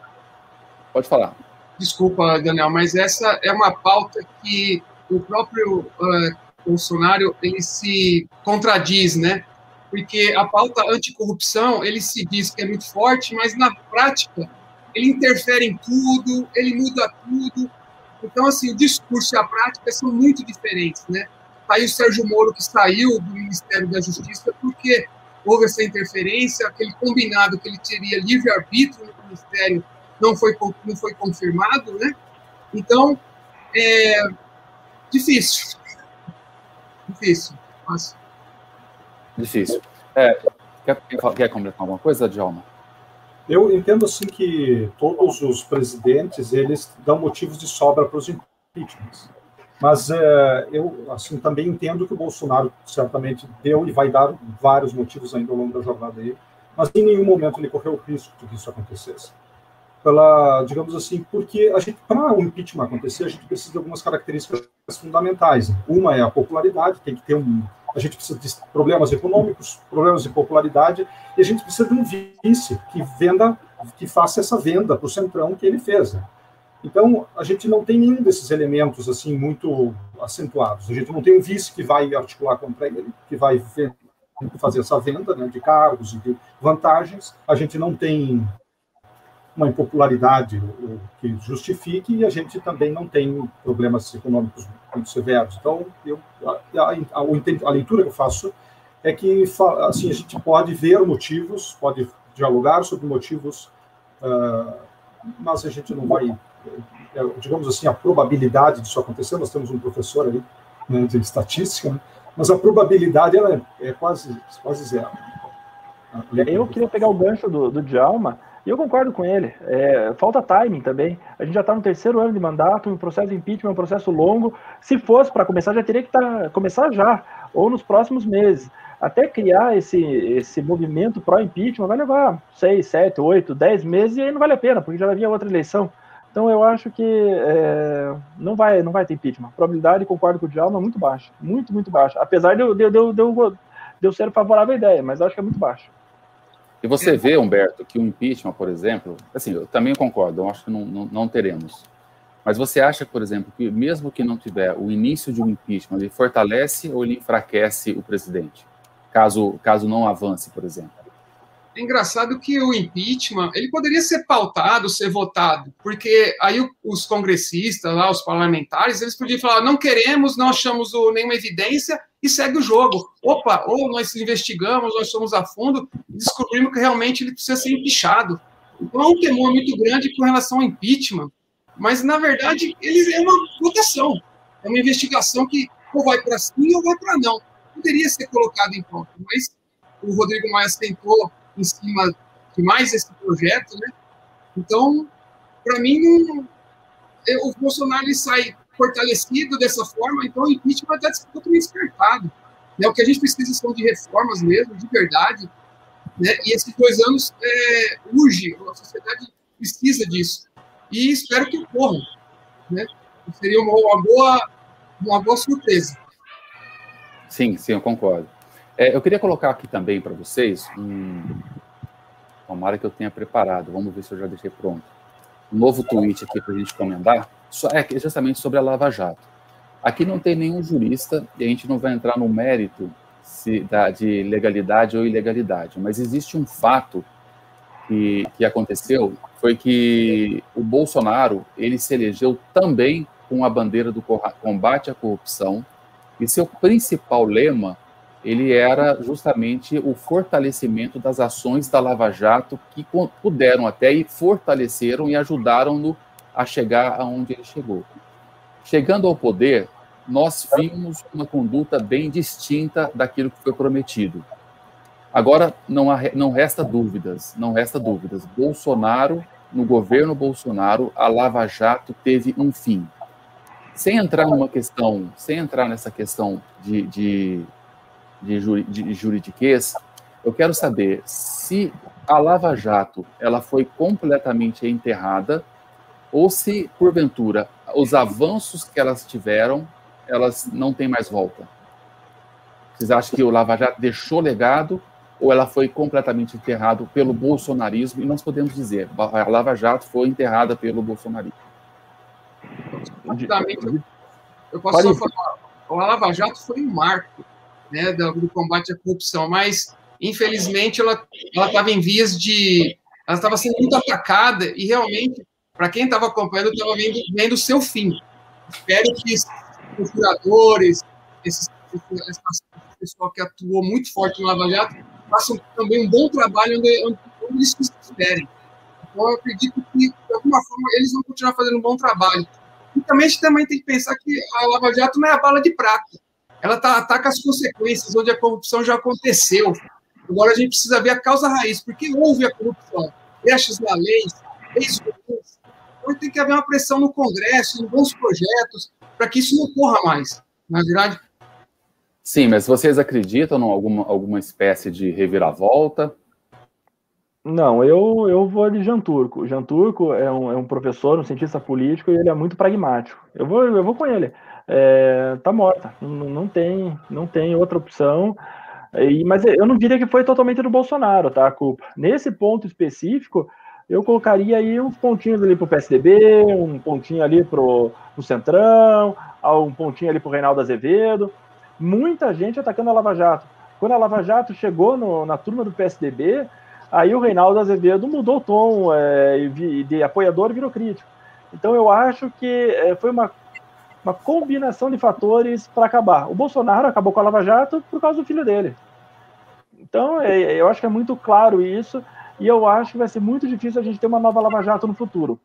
A: pode falar.
C: Desculpa, Daniel, mas essa é uma pauta que o próprio uh, Bolsonaro ele se contradiz, né? Porque a pauta anticorrupção, ele se diz que é muito forte, mas na prática ele interfere em tudo, ele muda tudo. Então, assim, o discurso e a prática são muito diferentes, né? Tá aí o Sérgio Moro, que saiu do Ministério da Justiça porque houve essa interferência, aquele combinado que ele teria livre-arbítrio no Ministério não foi, não foi confirmado, né? Então, é difícil. Difícil, mas
A: Difícil. É, quer, quer completar alguma coisa, Djalma?
D: Eu entendo assim que todos os presidentes eles dão motivos de sobra para os impeachments. Mas é, eu assim também entendo que o Bolsonaro certamente deu e vai dar vários motivos ainda ao longo da jornada dele, mas em nenhum momento ele correu o risco de que isso acontecesse. Pela, digamos assim, porque a gente para o impeachment acontecer, a gente precisa de algumas características fundamentais. Uma é a popularidade, tem que ter um a gente precisa de problemas econômicos, problemas de popularidade, e a gente precisa de um vice que venda, que faça essa venda para o centrão que ele fez. Né? Então, a gente não tem nenhum desses elementos assim muito acentuados. A gente não tem um vice que vai articular contra ele, que vai fazer essa venda né, de cargos e de vantagens. A gente não tem uma impopularidade que justifique e a gente também não tem problemas econômicos muito severos. Então, eu, a, a, a, leitura que eu faço é que assim a gente pode ver motivos, pode dialogar sobre motivos, uh, mas a gente não vai, é, digamos assim, a probabilidade disso acontecer. Nós temos um professor ali né, de estatística, né, mas a probabilidade ela é, é quase quase zero.
B: Eu queria pegar o gancho do, do Djalma, e eu concordo com ele. É, falta timing também. A gente já está no terceiro ano de mandato, um processo de impeachment é um processo longo. Se fosse para começar, já teria que tá, começar já, ou nos próximos meses. Até criar esse, esse movimento pró-impeachment vai levar seis, sete, oito, dez meses e aí não vale a pena, porque já vai vir outra eleição. Então eu acho que é, não, vai, não vai ter impeachment. A probabilidade, concordo com o Djalma, é muito baixa. Muito, muito baixa. Apesar de eu, de, de, de eu ser favorável à ideia, mas acho que é muito baixa.
A: E você vê, Humberto, que o impeachment, por exemplo, assim, eu também concordo, eu acho que não, não, não, teremos. Mas você acha, por exemplo, que mesmo que não tiver o início de um impeachment, ele fortalece ou ele enfraquece o presidente? Caso, caso não avance, por exemplo.
C: É engraçado que o impeachment, ele poderia ser pautado, ser votado, porque aí os congressistas lá, os parlamentares, eles podiam falar, não queremos, não achamos nenhuma evidência, e segue o jogo. Opa, ou nós investigamos, nós somos a fundo e descobrimos que realmente ele precisa ser empichado. Então é um temor muito grande com relação ao impeachment, mas na verdade ele é uma votação, é uma investigação que ou vai para sim ou vai para não. Poderia ser colocado em pauta, mas o Rodrigo Maia tentou em cima de mais esse projeto, né? Então, para mim, o Bolsonaro ele sai fortalecido dessa forma, então o impeachment está totalmente descartado. Né? O que a gente precisa são de reformas mesmo, de verdade. Né? E esses dois anos é, urge, a sociedade precisa disso. E espero que ocorram. Né? Seria uma, uma, boa, uma boa surpresa.
A: Sim, sim, eu concordo. É, eu queria colocar aqui também para vocês um. Tomara que eu tenha preparado, vamos ver se eu já deixei pronto. Um novo tweet aqui para a gente comentar é justamente sobre a Lava Jato. Aqui não tem nenhum jurista e a gente não vai entrar no mérito se, da, de legalidade ou ilegalidade, mas existe um fato que, que aconteceu, foi que o Bolsonaro ele se elegeu também com a bandeira do combate à corrupção e seu principal lema ele era justamente o fortalecimento das ações da Lava Jato que puderam até e fortaleceram e ajudaram no a chegar aonde ele chegou. Chegando ao poder, nós vimos uma conduta bem distinta daquilo que foi prometido. Agora, não, há, não resta dúvidas, não resta dúvidas. Bolsonaro, no governo Bolsonaro, a Lava Jato teve um fim. Sem entrar numa questão, sem entrar nessa questão de, de, de, juri, de juridiquês, eu quero saber se a Lava Jato ela foi completamente enterrada ou se, porventura, os avanços que elas tiveram, elas não têm mais volta? Vocês acham que o Lava Jato deixou legado ou ela foi completamente enterrada pelo bolsonarismo? E nós podemos dizer, a Lava Jato foi enterrada pelo bolsonarismo.
C: Rapidamente, eu posso só falar, a Lava Jato foi um marco né, do, do combate à corrupção, mas infelizmente ela estava em vias de. Ela estava sendo muito atacada e realmente para quem estava acompanhando, estava vendo, vendo o seu fim. Espero que os procuradores, esse pessoal que atuou muito forte no Lava Jato, façam também um bom trabalho onde, onde, onde eles estiverem. Então, eu acredito que, de alguma forma, eles vão continuar fazendo um bom trabalho. E também a gente também tem que pensar que a Lava Jato não é a bala de prata. Ela tá, ataca as consequências, onde a corrupção já aconteceu. Agora a gente precisa ver a causa raiz, porque houve a corrupção. Brechas na lei, leis depois tem que haver uma pressão no Congresso, em bons projetos, para que isso não ocorra mais. Na é verdade.
A: Sim, mas vocês acreditam em alguma, alguma espécie de reviravolta?
B: Não, eu, eu vou de Jean Turco. Jean Turco é um, é um professor, um cientista político, e ele é muito pragmático. Eu vou, eu vou com ele. É, tá morta. Não, não, tem, não tem outra opção. E, mas eu não diria que foi totalmente do Bolsonaro, tá? A culpa. Nesse ponto específico, eu colocaria aí uns pontinhos ali para o PSDB, um pontinho ali para o Centrão, um pontinho ali para o Reinaldo Azevedo. Muita gente atacando a Lava Jato. Quando a Lava Jato chegou no, na turma do PSDB, aí o Reinaldo Azevedo mudou o tom é, de apoiador virou crítico. Então eu acho que é, foi uma, uma combinação de fatores para acabar. O Bolsonaro acabou com a Lava Jato por causa do filho dele. Então é, eu acho que é muito claro isso. E eu acho que vai ser muito difícil a gente ter uma nova Lava Jato no futuro.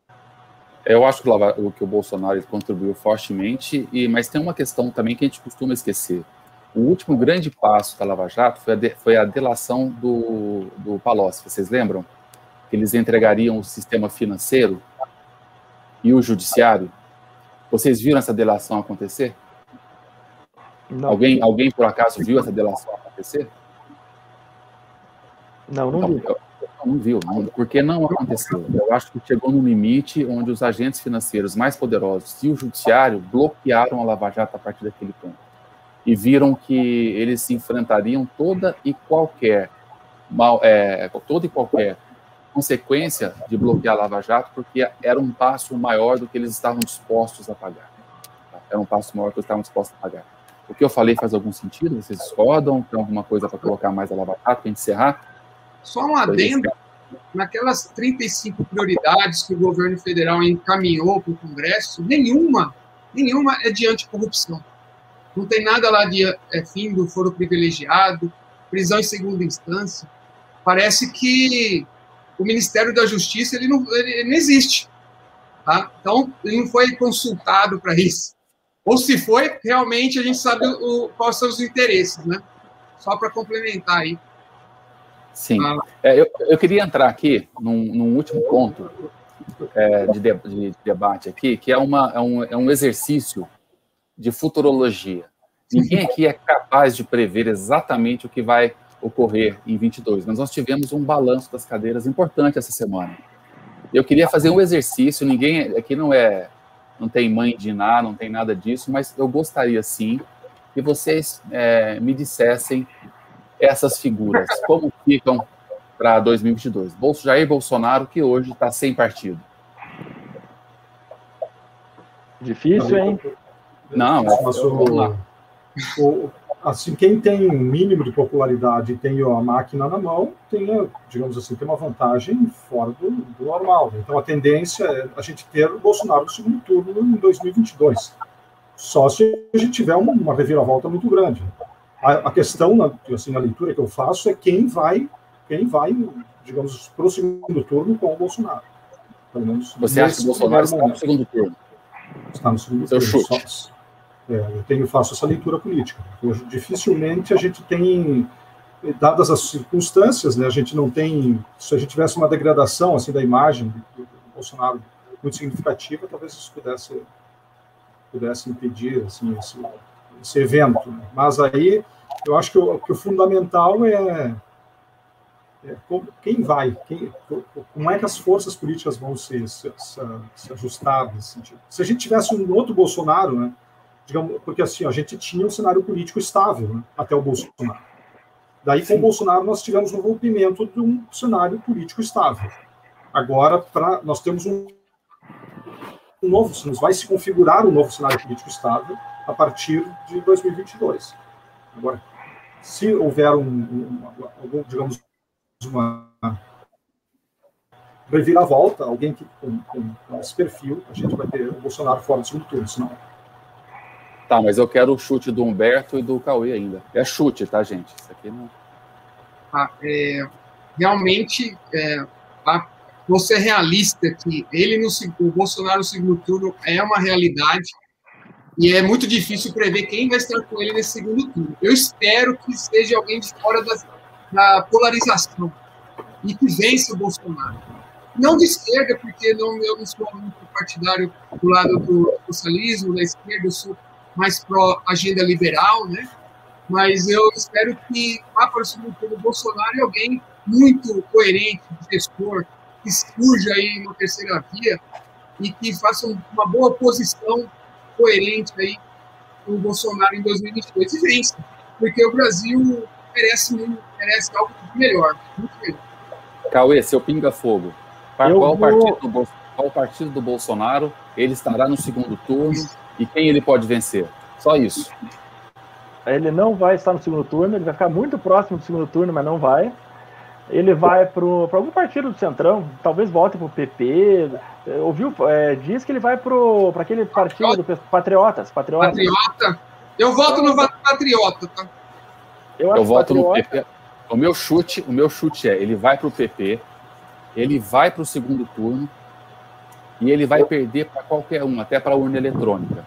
A: Eu acho que o, que o Bolsonaro contribuiu fortemente, e, mas tem uma questão também que a gente costuma esquecer. O último grande passo da Lava Jato foi a, de, foi a delação do, do Palocci, vocês lembram? Que eles entregariam o sistema financeiro e o judiciário. Vocês viram essa delação acontecer? Não. Alguém, alguém por acaso viu essa delação acontecer?
B: Não, não, não vi. Eu,
A: não viu, não, porque não aconteceu. Eu acho que chegou no limite onde os agentes financeiros mais poderosos e o judiciário bloquearam a Lava Jato a partir daquele ponto. E viram que eles se enfrentariam toda e qualquer mal, é, toda e qualquer consequência de bloquear a Lava Jato, porque era um passo maior do que eles estavam dispostos a pagar. Era um passo maior que eles estavam dispostos a pagar. O que eu falei faz algum sentido? Vocês discordam? Tem alguma coisa para colocar mais a Lava Jato para encerrar?
C: Só um adendo, naquelas 35 prioridades que o governo federal encaminhou para o Congresso, nenhuma, nenhuma é de anticorrupção. Não tem nada lá de é, fim do foro privilegiado, prisão em segunda instância. Parece que o Ministério da Justiça ele não, ele não existe. Tá? Então, ele não foi consultado para isso. Ou se foi, realmente a gente sabe o, quais são os interesses, né? Só para complementar aí.
A: Sim. É, eu, eu queria entrar aqui num, num último ponto é, de, de, de, debate aqui, que é, uma, é, um, é um exercício de futurologia. Ninguém aqui é capaz de prever exatamente o que vai ocorrer em 22, mas nós tivemos um balanço das cadeiras importante essa semana. Eu queria fazer um exercício, ninguém aqui não é, não tem mãe de Iná, não tem nada disso, mas eu gostaria sim que vocês é, me dissessem essas figuras, como ficam para 2022? Bolso Jair Bolsonaro, que hoje está sem partido.
B: Difícil, hein?
A: Não, mas vamos lá.
D: O, assim, quem tem um mínimo de popularidade e tem a máquina na mão, tem, digamos assim, tem uma vantagem fora do, do normal. Então, a tendência é a gente ter o Bolsonaro no segundo turno em 2022. Só se a gente tiver uma, uma reviravolta muito grande. A, a questão, na, assim, na leitura que eu faço, é quem vai, quem vai, digamos, para o segundo turno com o Bolsonaro.
A: Pelo menos Você acha que o Bolsonaro está no segundo turno?
D: Está no segundo Seu turno. Chute. Só, é, eu tenho, faço essa leitura política. Hoje, dificilmente a gente tem, dadas as circunstâncias, né, a gente não tem, se a gente tivesse uma degradação assim da imagem do Bolsonaro muito significativa, talvez isso pudesse pudesse impedir assim esse, esse evento. Né? Mas aí eu acho que o, que o fundamental é, é, quem vai, quem, como é que as forças políticas vão se, se, se, ajustar nesse sentido. Se a gente tivesse um outro Bolsonaro, né, digamos, porque assim, a gente tinha um cenário político estável né, até o Bolsonaro. Daí, com o Bolsonaro, nós tivemos um rompimento de um cenário político estável. Agora, pra, nós temos um, um novo, vai se configurar um novo cenário político estável a partir de 2022. Agora, se houver um, um, digamos, uma reviravolta, alguém que com, com, com, esse perfil, a gente vai ter o Bolsonaro fora do segundo turno, senão.
A: Tá, mas eu quero o chute do Humberto e do Cauê ainda. É chute, tá, gente? Isso aqui não.
C: Ah, é, realmente, é, você é realista que ele no o Bolsonaro no segundo turno é uma realidade e é muito difícil prever quem vai estar com ele nesse segundo turno. Eu espero que seja alguém de fora da, da polarização e que vença o Bolsonaro. Não de esquerda, porque não, eu não sou muito partidário do lado do socialismo, da esquerda, eu sou mais pró-agenda liberal, né? Mas eu espero que vá para o segundo turno o Bolsonaro e alguém muito coerente, gestor, que surja aí uma terceira via e que faça uma boa oposição coerente aí com o Bolsonaro em 2022 e vence, porque o Brasil merece, merece algo melhor, muito melhor.
A: Cauê, seu pinga-fogo, qual, vou... partido do, qual partido do Bolsonaro ele estará no segundo turno e quem ele pode vencer? Só isso.
B: Ele não vai estar no segundo turno, ele vai ficar muito próximo do segundo turno, mas não vai ele vai para algum partido do Centrão, talvez volte para o PP. Ouviu? É, diz que ele vai para aquele partido do Patriotas, Patriotas.
C: Patriota? Eu voto no Patriota, tá?
A: Eu, Eu voto Patriota... no PP. O meu chute, o meu chute é, ele vai para o PP, ele vai para o segundo turno e ele vai perder para qualquer um, até para a urna eletrônica.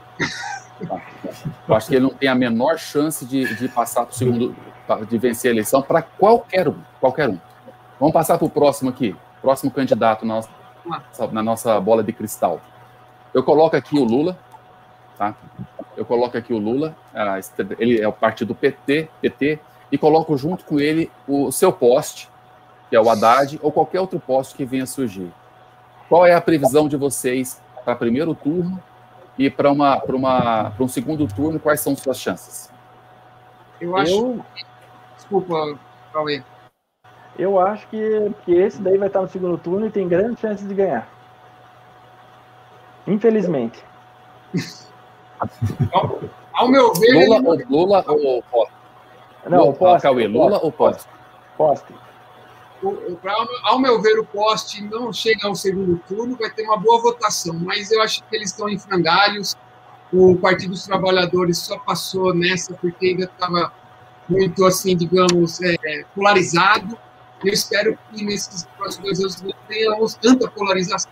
A: Eu acho que ele não tem a menor chance de, de passar para o segundo, de vencer a eleição para qualquer um, qualquer um. Vamos passar para o próximo aqui, próximo candidato na nossa, na nossa bola de cristal. Eu coloco aqui o Lula, tá? Eu coloco aqui o Lula, ele é o partido PT, PT, e coloco junto com ele o seu poste, que é o Haddad, ou qualquer outro poste que venha surgir. Qual é a previsão de vocês para primeiro turno e para uma, uma, um segundo turno? Quais são suas chances?
C: Eu acho. Eu... Desculpa, Cauê.
B: Eu acho que, que esse daí vai estar no segundo turno e tem grandes chances de ganhar. Infelizmente.
C: ao, ao, meu ver.
A: Lula, ele... Lula ou Poste?
B: Não, o Poste.
A: Cauê, Lula ou Poste?
B: Poste
C: ao meu ver, o poste não chega ao segundo turno, vai ter uma boa votação, mas eu acho que eles estão em frangalhos. O Partido dos Trabalhadores só passou nessa porque ainda estava muito, assim, digamos, é, polarizado. Eu espero que nesses próximos dois anos não tenhamos tanta polarização.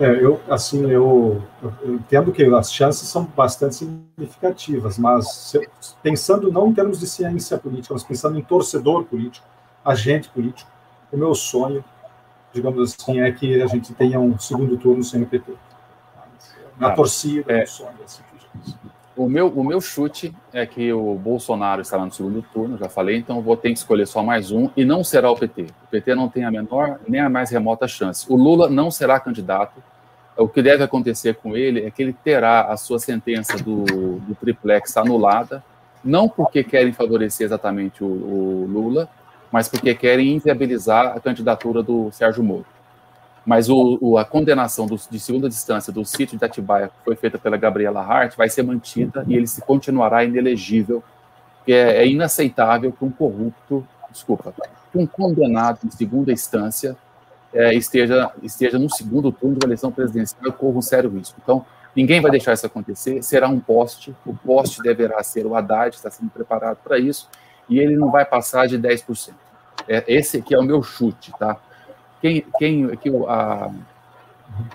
D: É, eu, assim, eu, eu, entendo que as chances são bastante significativas, mas pensando não em termos de ciência política, mas pensando em torcedor político, agente político. O meu sonho, digamos assim, é que a gente tenha um segundo turno sem o PT. Na ah, torcida, é, sonho, assim
A: o meu, o meu chute é que o Bolsonaro estará no segundo turno, já falei, então vou ter que escolher só mais um, e não será o PT. O PT não tem a menor, nem a mais remota chance. O Lula não será candidato. O que deve acontecer com ele é que ele terá a sua sentença do, do triplex anulada, não porque querem favorecer exatamente o, o Lula, mas porque querem inviabilizar a candidatura do Sérgio Moro. Mas o, o, a condenação do, de segunda distância do sítio de Atibaia, que foi feita pela Gabriela Hart, vai ser mantida e ele se continuará inelegível, que é, é inaceitável que um corrupto, desculpa, que um condenado em segunda instância é, esteja, esteja no segundo turno da eleição presidencial corra um sério risco. Então, ninguém vai deixar isso acontecer, será um poste, o poste deverá ser o Haddad, está sendo preparado para isso, e ele não vai passar de 10%. É, esse aqui é o meu chute, tá? Quem, quem aqui, a,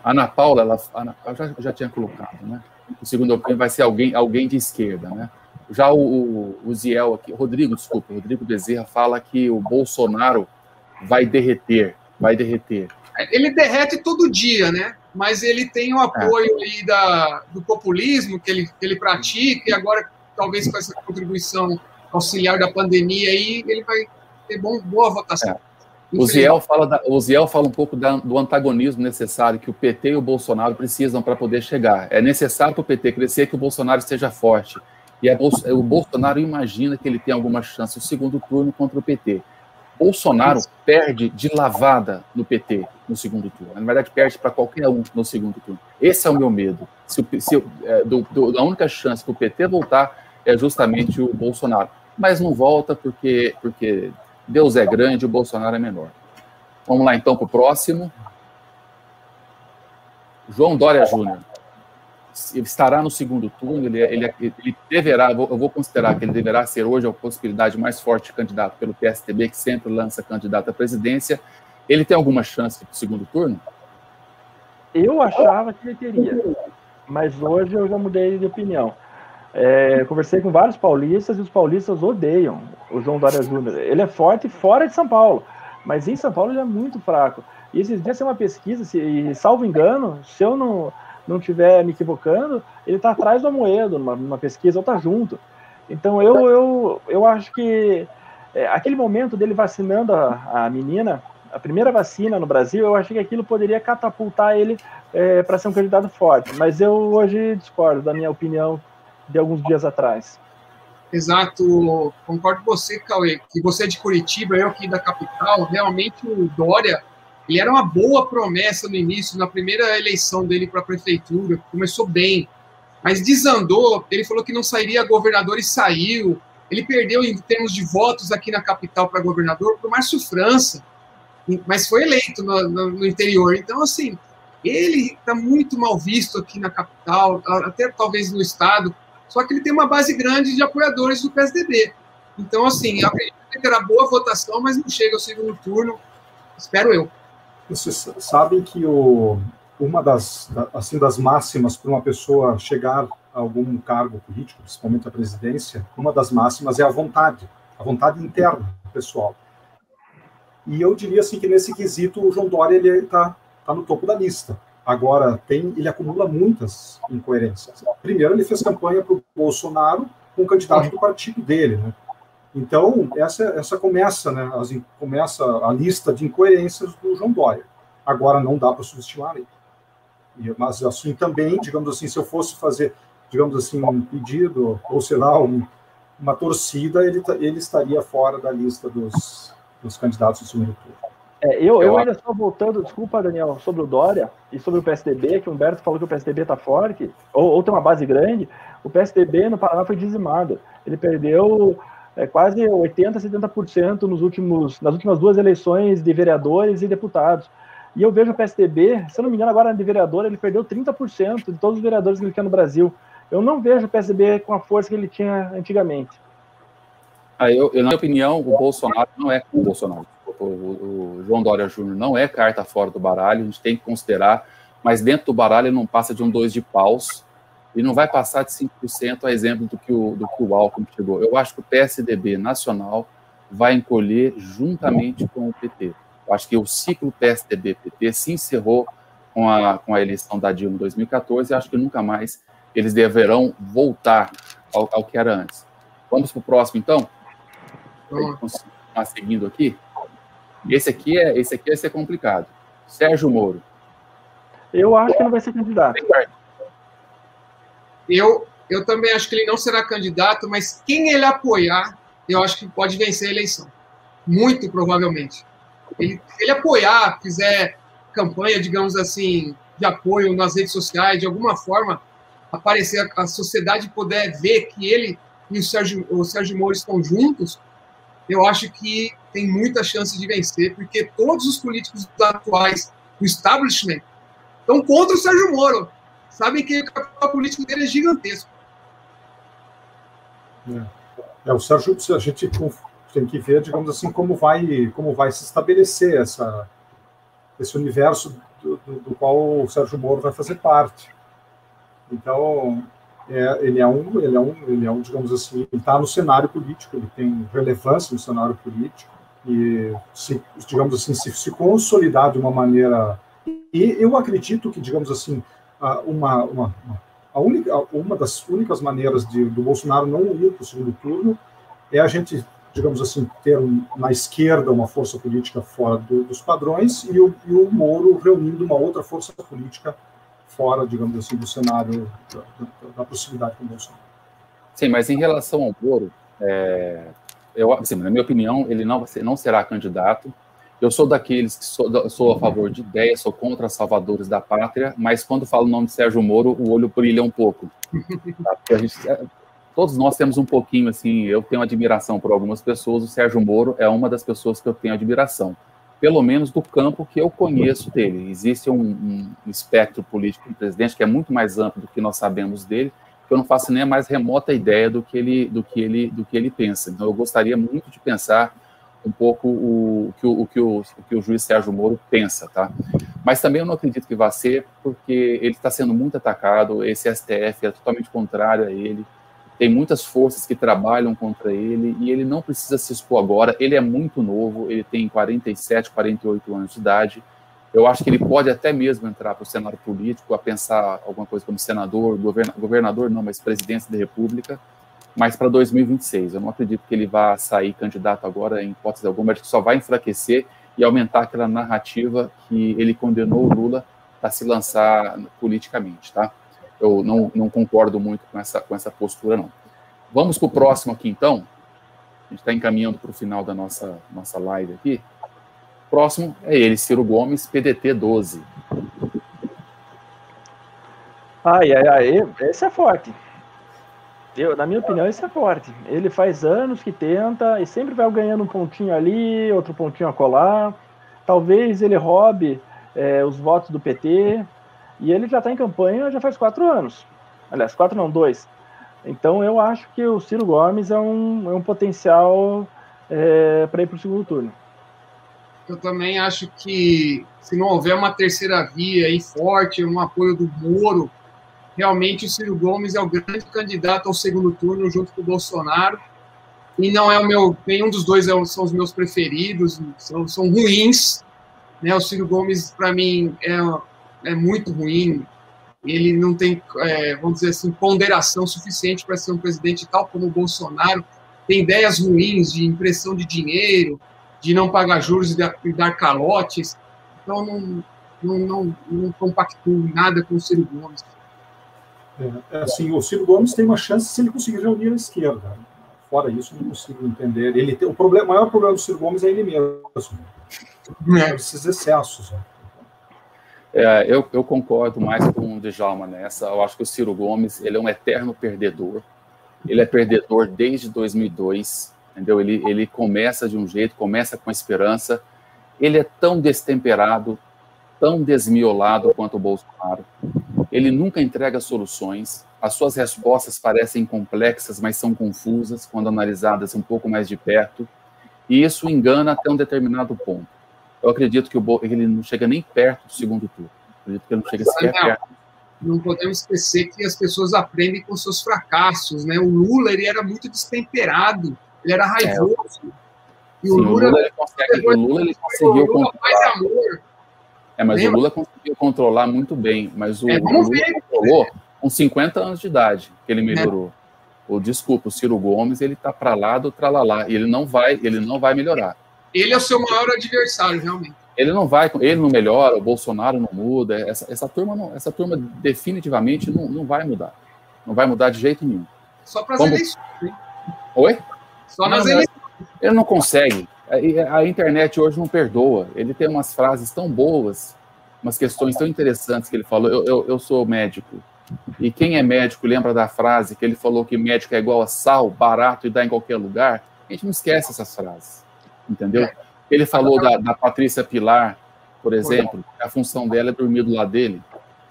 A: a Ana Paula, ela, Ana, já, já tinha colocado, né? O segundo opinião vai ser alguém, alguém de esquerda, né? Já o, o, o Ziel aqui, Rodrigo, desculpa, Rodrigo Bezerra fala que o Bolsonaro vai derreter, vai derreter.
C: Ele derrete todo dia, né? Mas ele tem o apoio é. ali da, do populismo que ele, que ele pratica, e agora, talvez com essa contribuição auxiliar da pandemia aí, ele vai ter bom, boa votação. É.
A: O Ziel, fala da, o Ziel fala um pouco da, do antagonismo necessário que o PT e o Bolsonaro precisam para poder chegar. É necessário para o PT crescer que o Bolsonaro esteja forte. E é, o Bolsonaro imagina que ele tem alguma chance no segundo turno contra o PT. Bolsonaro perde de lavada no PT no segundo turno. Na verdade, perde para qualquer um no segundo turno. Esse é o meu medo. Se, se, é, do, do, a única chance para o PT voltar é justamente o Bolsonaro mas não volta porque, porque Deus é grande e o Bolsonaro é menor. Vamos lá então para o próximo. João Dória Júnior. Estará no segundo turno, ele, ele, ele deverá, eu vou considerar que ele deverá ser hoje a possibilidade mais forte de candidato pelo PSTB, que sempre lança candidato à presidência. Ele tem alguma chance para o segundo turno?
B: Eu achava que ele teria, mas hoje eu já mudei de opinião. É, conversei com vários paulistas e os paulistas odeiam o João Dória Júnior. Ele é forte fora de São Paulo, mas em São Paulo ele é muito fraco. E esses dias uma pesquisa, se, e, salvo engano, se eu não não estiver me equivocando, ele está atrás do Amoedo numa, numa pesquisa, ou está junto. Então eu, eu, eu acho que é, aquele momento dele vacinando a, a menina, a primeira vacina no Brasil, eu acho que aquilo poderia catapultar ele é, para ser um candidato forte. Mas eu hoje discordo da minha opinião de alguns dias atrás.
C: Exato, concordo com você, Cauê, que você é de Curitiba, eu aqui da capital, realmente o Dória, ele era uma boa promessa no início, na primeira eleição dele para a prefeitura, começou bem, mas desandou, ele falou que não sairia governador e saiu, ele perdeu em termos de votos aqui na capital para governador para o Márcio França, mas foi eleito no, no, no interior, então assim, ele está muito mal visto aqui na capital, até talvez no estado, só que ele tem uma base grande de apoiadores do PSDB. Então, assim, eu acredito que terá boa votação, mas não chega ao segundo turno, espero eu.
D: Vocês sabem que o, uma das, assim, das máximas para uma pessoa chegar a algum cargo político, principalmente a presidência, uma das máximas é a vontade, a vontade interna pessoal. E eu diria assim que nesse quesito o João Dória ele está tá no topo da lista. Agora tem, ele acumula muitas incoerências. Primeiro ele fez campanha para o Bolsonaro com o candidato do partido dele, né? Então essa essa começa, né? As, começa a lista de incoerências do João Dória. Agora não dá para subestimar ele. Mas assim também, digamos assim, se eu fosse fazer, digamos assim, um pedido ou sei lá um, uma torcida, ele ele estaria fora da lista dos dos candidatos do segundo turno.
B: É, eu, eu ainda estou voltando, desculpa, Daniel, sobre o Dória e sobre o PSDB, que o Humberto falou que o PSDB está forte, ou, ou, tem uma base grande. O PSDB no Paraná foi dizimado. Ele perdeu é, quase 80%, 70% nos últimos, nas últimas duas eleições de vereadores e deputados. E eu vejo o PSDB, se eu não me engano, agora de vereador, ele perdeu 30% de todos os vereadores que ele tinha no Brasil. Eu não vejo o PSDB com a força que ele tinha antigamente.
A: Ah, eu, eu, na minha opinião, o Bolsonaro não é o Bolsonaro. O, o, João Dória Júnior não é carta fora do baralho, a gente tem que considerar, mas dentro do baralho não passa de um dois de paus e não vai passar de 5% a exemplo do que o, do que o Alckmin chegou. Eu acho que o PSDB nacional vai encolher juntamente com o PT. Eu acho que o ciclo PSDB-PT se encerrou com a, com a eleição da Dilma em 2014 e acho que nunca mais eles deverão voltar ao, ao que era antes. Vamos para o próximo, então? Está seguindo aqui. Esse aqui é esse aqui vai ser complicado. Sérgio Moro.
B: Eu acho que não vai ser candidato.
C: Eu, eu também acho que ele não será candidato, mas quem ele apoiar, eu acho que pode vencer a eleição. Muito provavelmente. Ele, ele apoiar, fizer campanha, digamos assim, de apoio nas redes sociais, de alguma forma, aparecer a, a sociedade poder ver que ele e o Sérgio, o Sérgio Moro estão juntos, eu acho que tem muita chance de vencer, porque todos os políticos atuais do establishment estão contra o Sérgio Moro. Sabem que o capital político dele é gigantesco.
D: É. é o Sérgio, a gente tem que ver, digamos assim, como vai, como vai se estabelecer essa, esse universo do, do, do qual o Sérgio Moro vai fazer parte. Então, é, ele é um, ele é um, ele é um, digamos assim, está no cenário político, ele tem relevância no cenário político e, se, digamos assim, se, se consolidar de uma maneira e eu acredito que, digamos assim, uma, uma, a única, uma das únicas maneiras de, do Bolsonaro não ir para o segundo turno é a gente, digamos assim, ter na esquerda uma força política fora do, dos padrões e o, e o Moro reunindo uma outra força política fora, digamos assim, do cenário da, da, da proximidade com o Bolsonaro.
A: Sim, mas em relação ao Moro, é, eu, assim, na minha opinião, ele não, não será candidato. Eu sou daqueles que sou, sou a favor de ideias, sou contra salvadores da pátria, mas quando falo o nome de Sérgio Moro, o olho brilha um pouco. Tá? Gente, é, todos nós temos um pouquinho, assim, eu tenho admiração por algumas pessoas, o Sérgio Moro é uma das pessoas que eu tenho admiração pelo menos do campo que eu conheço dele. Existe um, um, espectro político do presidente que é muito mais amplo do que nós sabemos dele, que eu não faço nem a mais remota ideia do que ele, do que ele, do que ele pensa. Então, eu gostaria muito de pensar um pouco o, o, que, o, o, que, o, o que o juiz Sérgio Moro pensa, tá? Mas também eu não acredito que vá ser, porque ele está sendo muito atacado, esse STF é totalmente contrário a ele, tem muitas forças que trabalham contra ele e ele não precisa se expor agora. Ele é muito novo, ele tem 47, 48 anos de idade. Eu acho que ele pode até mesmo entrar para o cenário político, a pensar alguma coisa como senador, governador, governador não, mas presidência da República, mas para 2026. Eu não acredito que ele vá sair candidato agora, em hipótese alguma, acho que só vai enfraquecer e aumentar aquela narrativa que ele condenou o Lula para se lançar politicamente, tá? Eu não, não concordo muito com essa, com essa postura, não. Vamos para o próximo aqui, então. A gente está encaminhando para o final da nossa, nossa live aqui. Próximo é ele, Ciro Gomes, PDT 12.
B: Ai, ai, ai, esse é forte. Eu, na minha opinião, esse é forte. Ele faz anos que tenta e sempre vai ganhando um pontinho ali, outro pontinho a colar. Talvez ele roube é, os votos do PT, e ele já está em campanha já faz quatro anos. Aliás, quatro não, dois. Então eu acho que o Ciro Gomes é um, é um potencial é, para ir para o segundo turno.
C: Eu também acho que se não houver uma terceira via aí forte, um apoio do Moro, realmente o Ciro Gomes é o grande candidato ao segundo turno junto com o Bolsonaro. E não é o meu, nenhum dos dois é são os meus preferidos, são, são ruins. Né? O Ciro Gomes, para mim, é, é muito ruim. Ele não tem, é, vamos dizer assim, ponderação suficiente para ser um presidente tal como o Bolsonaro. Tem ideias ruins de impressão de dinheiro, de não pagar juros e dar calotes. Então, não, não, não, não compactuo nada com o Ciro Gomes.
D: É, é, assim, o Ciro Gomes tem uma chance se ele conseguir reunir a esquerda. Fora isso, não consigo entender. Ele tem, o, problema, o maior problema do Ciro Gomes é ele mesmo. É. Esses excessos. Né?
A: É, eu, eu, concordo mais com o Djalma nessa. Eu acho que o Ciro Gomes ele é um eterno perdedor. Ele é perdedor desde 2002, entendeu? Ele, ele começa de um jeito, começa com esperança. Ele é tão destemperado, tão desmiolado quanto o Bolsonaro. Ele nunca entrega soluções. As suas respostas parecem complexas, mas são confusas quando analisadas um pouco mais de perto. E isso engana até um determinado ponto. Eu acredito que o ele não chega nem perto do segundo turno. Eu acredito que ele não chega sequer perto.
C: Não podemos esquecer que as pessoas aprendem com seus fracassos, né? O Lula ele era muito destemperado, ele era raivoso. É,
A: e o Lula, o Lula, ele, consegue, o Lula ele conseguiu Lula, amor. É, mas Lembra? o Lula conseguiu controlar muito bem, mas o, é, o Lula ver. controlou com 50 anos de idade que ele melhorou. É. O desculpa, o Ciro Gomes, ele tá para lá do tralalá, e ele não vai, ele não vai melhorar.
C: Ele é o seu maior adversário, realmente.
A: Ele não vai, ele não melhora, o Bolsonaro não muda, essa, essa turma não, essa turma definitivamente não, não vai mudar. Não vai mudar de jeito nenhum.
C: Só para as Como... eleições. Hein?
A: Oi?
C: Só nas eleições.
A: Ele não consegue. A internet hoje não perdoa. Ele tem umas frases tão boas, umas questões tão interessantes que ele falou. Eu, eu, eu, sou médico. E quem é médico lembra da frase que ele falou que médico é igual a sal, barato e dá em qualquer lugar? A gente não esquece essas frases. Entendeu? Ele falou da, da Patrícia Pilar, por exemplo, que a função dela é dormir do lado dele,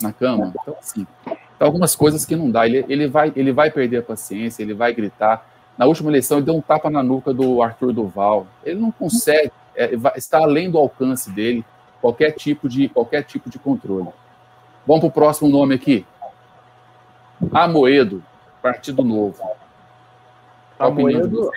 A: na cama. Então, assim, então algumas coisas que não dá. Ele, ele, vai, ele vai perder a paciência, ele vai gritar. Na última eleição, ele deu um tapa na nuca do Arthur Duval. Ele não consegue, é, está além do alcance dele qualquer tipo de, qualquer tipo de controle. Vamos para o próximo nome aqui. Amoedo, Partido Novo.
B: Amoedo,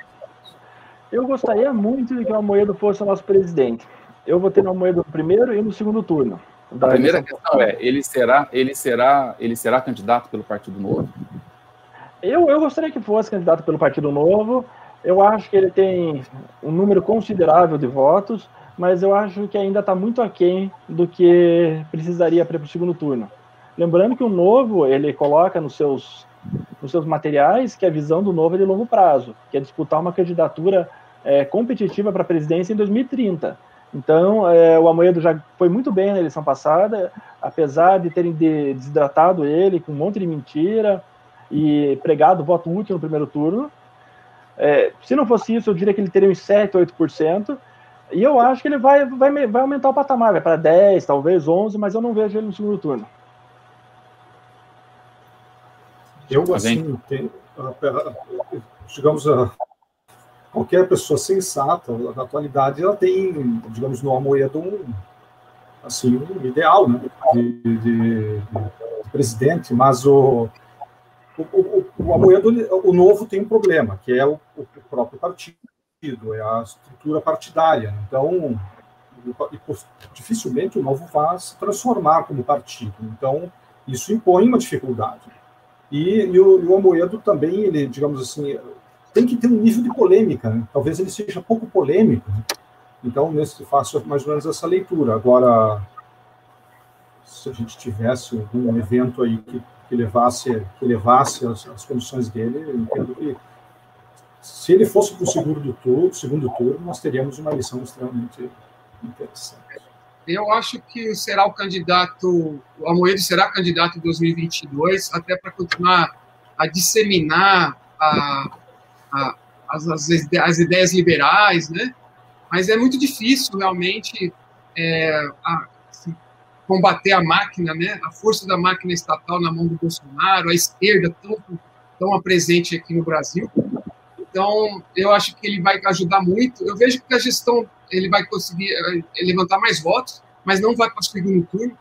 B: eu gostaria muito de que o Amoedo fosse o nosso presidente. Eu votei no Amoedo no primeiro e no segundo turno.
A: A primeira questão é, ele será, ele será, ele será candidato pelo Partido Novo?
B: Eu, eu gostaria que fosse candidato pelo Partido Novo. Eu acho que ele tem um número considerável de votos, mas eu acho que ainda está muito aquém do que precisaria para o segundo turno. Lembrando que o Novo, ele coloca nos seus, nos seus materiais que a visão do Novo é de longo prazo, que é disputar uma candidatura é, competitiva para a presidência em 2030. Então, é, o Amoedo já foi muito bem na eleição passada, apesar de terem de, desidratado ele com um monte de mentira, e pregado voto útil no primeiro turno. É, se não fosse isso, eu diria que ele teria uns 7, 8%. E eu acho que ele vai, vai, vai aumentar o patamar, vai para 10, talvez 11, mas eu não vejo ele no segundo turno.
D: Eu, tá assim, tem, digamos, qualquer pessoa sensata, na atualidade, ela tem, digamos, no Almoedo, um, assim, um ideal né, de, de, de presidente, mas o, o, o, o Amoedo, o novo tem um problema, que é o, o próprio partido, é a estrutura partidária. Então, dificilmente o novo vai se transformar como partido. Então, isso impõe uma dificuldade. E, e, o, e o Amoedo também, ele, digamos assim, tem que ter um nível de polêmica. Né? Talvez ele seja pouco polêmico. Né? Então, nesse faço mais ou menos essa leitura. Agora, se a gente tivesse um evento aí que que levasse, que levasse as, as condições dele, eu entendo que se ele fosse para o segundo turno, segundo turno, nós teríamos uma eleição extremamente interessante.
C: Eu acho que será o candidato, o Amoedo será candidato em 2022, até para continuar a disseminar a, a, as, as, as, ideias liberais, né? Mas é muito difícil realmente é, a, combater a máquina, né, a força da máquina estatal na mão do Bolsonaro, a esquerda tão, tão presente aqui no Brasil. Então, eu acho que ele vai ajudar muito. Eu vejo que a gestão ele vai conseguir eh, levantar mais votos, mas não vai conseguir no turno.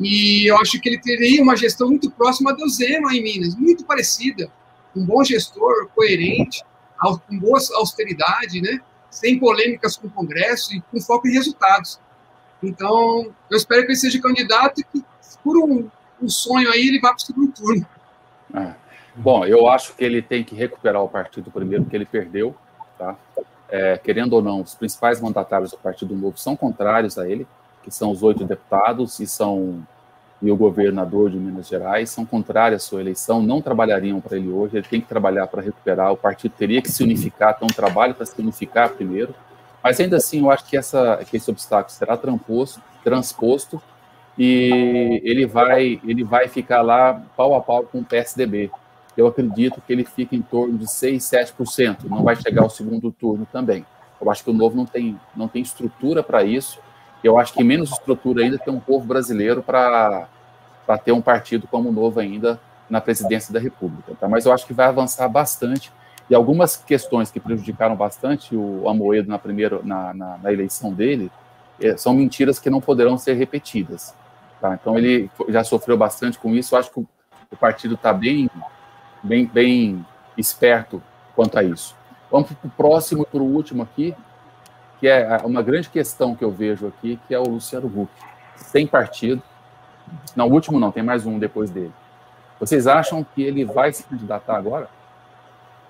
C: E eu acho que ele teria uma gestão muito próxima do Zema em Minas, muito parecida. Um bom gestor, coerente, com boa austeridade, né? sem polêmicas com o Congresso e com foco em resultados. Então, eu espero que ele seja candidato e que, por um, um sonho aí, ele vá para o segundo turno.
A: É. Bom, eu acho que ele tem que recuperar o partido primeiro, que ele perdeu. Tá? É, querendo ou não, os principais mandatários do Partido Novo são contrários a ele, que são os oito deputados e são e o governador de Minas Gerais são contrários à sua eleição, não trabalhariam para ele hoje, ele tem que trabalhar para recuperar, o partido teria que se unificar, então trabalho para se unificar primeiro, mas ainda assim eu acho que, essa, que esse obstáculo será transposto, e ele vai, ele vai ficar lá pau a pau com o PSDB. Eu acredito que ele fica em torno de 6, 7%, não vai chegar ao segundo turno também. Eu acho que o Novo não tem, não tem estrutura para isso, eu acho que menos estrutura ainda tem um povo brasileiro para ter um partido como o Novo ainda na presidência da República. Tá? Mas eu acho que vai avançar bastante. E algumas questões que prejudicaram bastante o Amoedo na, primeira, na, na, na eleição dele é, são mentiras que não poderão ser repetidas. Tá? Então ele já sofreu bastante com isso. Eu acho que o, o partido está bem, bem, bem esperto quanto a isso. Vamos para o próximo e para o último aqui, que é uma grande questão que eu vejo aqui, que é o Luciano Huck, sem partido. Não, o último não, tem mais um depois dele. Vocês acham que ele vai se candidatar agora?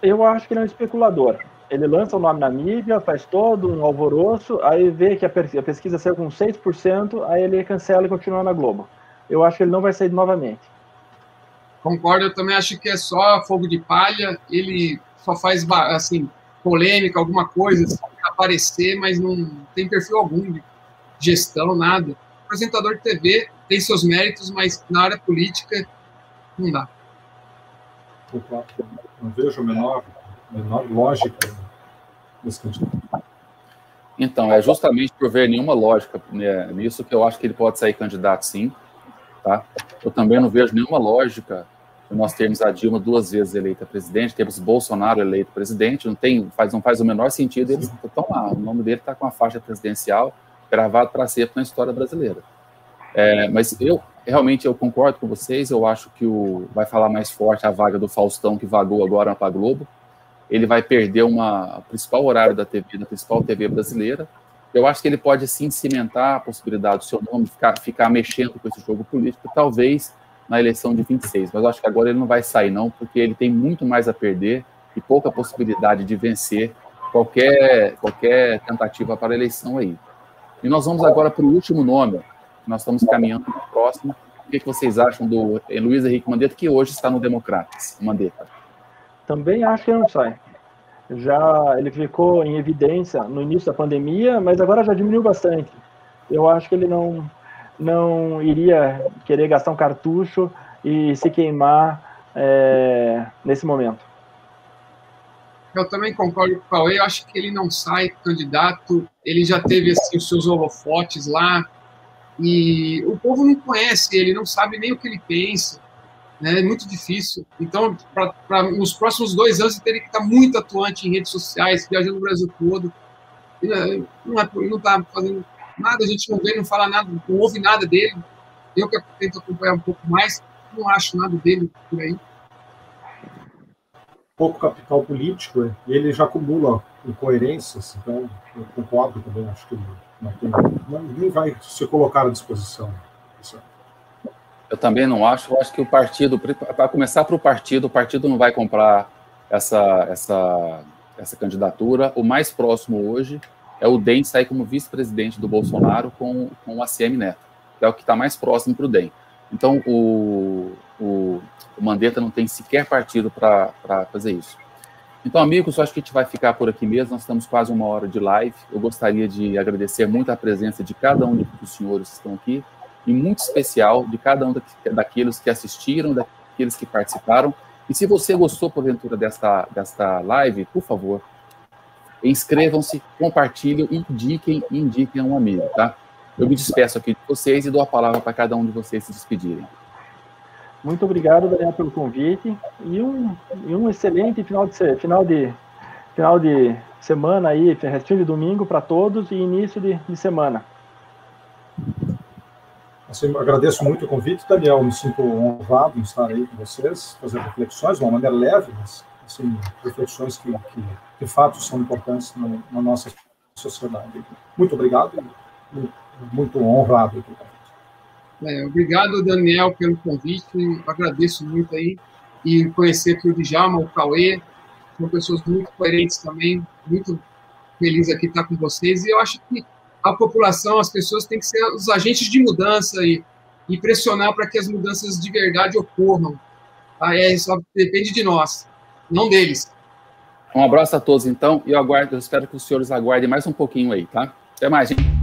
B: Eu acho que ele é um especulador. Ele lança o nome na mídia, faz todo um alvoroço, aí vê que a pesquisa saiu com 6%, aí ele cancela e continua na Globo. Eu acho que ele não vai sair novamente.
C: Concordo, eu também acho que é só fogo de palha, ele só faz assim polêmica, alguma coisa, assim, aparecer, mas não tem perfil algum de gestão, nada. O apresentador de TV tem seus méritos, mas na área política não dá.
D: Não vejo a menor, menor lógica nesse candidato.
A: Então, é justamente por ver nenhuma lógica né, nisso que eu acho que ele pode sair candidato, sim. Tá? Eu também não vejo nenhuma lógica nós temos a Dilma duas vezes eleita presidente, temos Bolsonaro eleito presidente, não tem, faz, não faz o menor sentido eles estão lá, o nome dele está com a faixa presidencial gravado para sempre na história brasileira. É, mas eu realmente eu concordo com vocês, eu acho que o vai falar mais forte a vaga do Faustão que vagou agora para Globo. Ele vai perder uma principal horário da TV, da principal TV brasileira. Eu acho que ele pode sim cimentar a possibilidade do seu nome ficar, ficar mexendo com esse jogo político, talvez na eleição de 26, mas eu acho que agora ele não vai sair, não, porque ele tem muito mais a perder e pouca possibilidade de vencer qualquer, qualquer tentativa para a eleição aí. E nós vamos agora para o último nome, nós estamos caminhando para o próximo. O que, que vocês acham do Luiz Henrique Mandetta, que hoje está no Democratas? Mandetta.
B: Também acho que não sai. Já ele ficou em evidência no início da pandemia, mas agora já diminuiu bastante. Eu acho que ele não, não iria querer gastar um cartucho e se queimar é, nesse momento.
C: Eu também concordo com o Cauê, eu acho que ele não sai candidato, ele já teve assim, os seus holofotes lá, e o povo não conhece ele, não sabe nem o que ele pensa, né? é muito difícil. Então, para nos próximos dois anos, ele teria que estar muito atuante em redes sociais, viajando o Brasil todo. Não está é, fazendo nada, a gente não vê, não fala nada, não ouve nada dele. Eu que tento acompanhar um pouco mais, não acho nada dele por aí.
D: Pouco capital político, é, ele já acumula incoerências, então eu concordo também, acho que não ninguém vai se colocar à disposição.
A: Eu também não acho, eu acho que o partido, para começar para o partido, o partido não vai comprar essa, essa, essa candidatura. O mais próximo hoje é o DEM sair como vice-presidente do Bolsonaro com, com o ACM Neto, que é o que está mais próximo para o DEM. Então, o, o, o, Mandetta não tem sequer partido para fazer isso. Então, amigos, eu acho que a gente vai ficar por aqui mesmo. Nós estamos quase uma hora de live. Eu gostaria de agradecer muito a presença de cada um dos senhores que estão aqui, e muito especial de cada um daqueles que assistiram, daqueles que participaram. E se você gostou, porventura, desta, desta live, por favor, inscrevam-se, compartilhem, indiquem, indiquem a um amigo, tá? Eu me despeço aqui de vocês e dou a palavra para cada um de vocês se despedirem.
B: Muito obrigado, Daniel, pelo convite e um, e um excelente final de, final de, final de semana aí, restinho de domingo para todos e início de, de semana.
D: Assim, agradeço muito o convite, Daniel. Me sinto honrado em estar aí com vocês, fazer reflexões de uma maneira leve, mas assim, reflexões que, que de fato são importantes na, na nossa sociedade. Muito obrigado, muito honrado.
C: É, obrigado, Daniel, pelo convite. Agradeço muito aí e conhecer aqui o Djalma, o Cauê, são pessoas muito coerentes também, muito feliz aqui estar com vocês. E eu acho que a população, as pessoas têm que ser os agentes de mudança e, e pressionar para que as mudanças de verdade ocorram. Tá? É, só depende de nós, não deles.
A: Um abraço a todos, então, e eu aguardo, eu espero que os senhores aguardem mais um pouquinho aí, tá? Até mais, gente.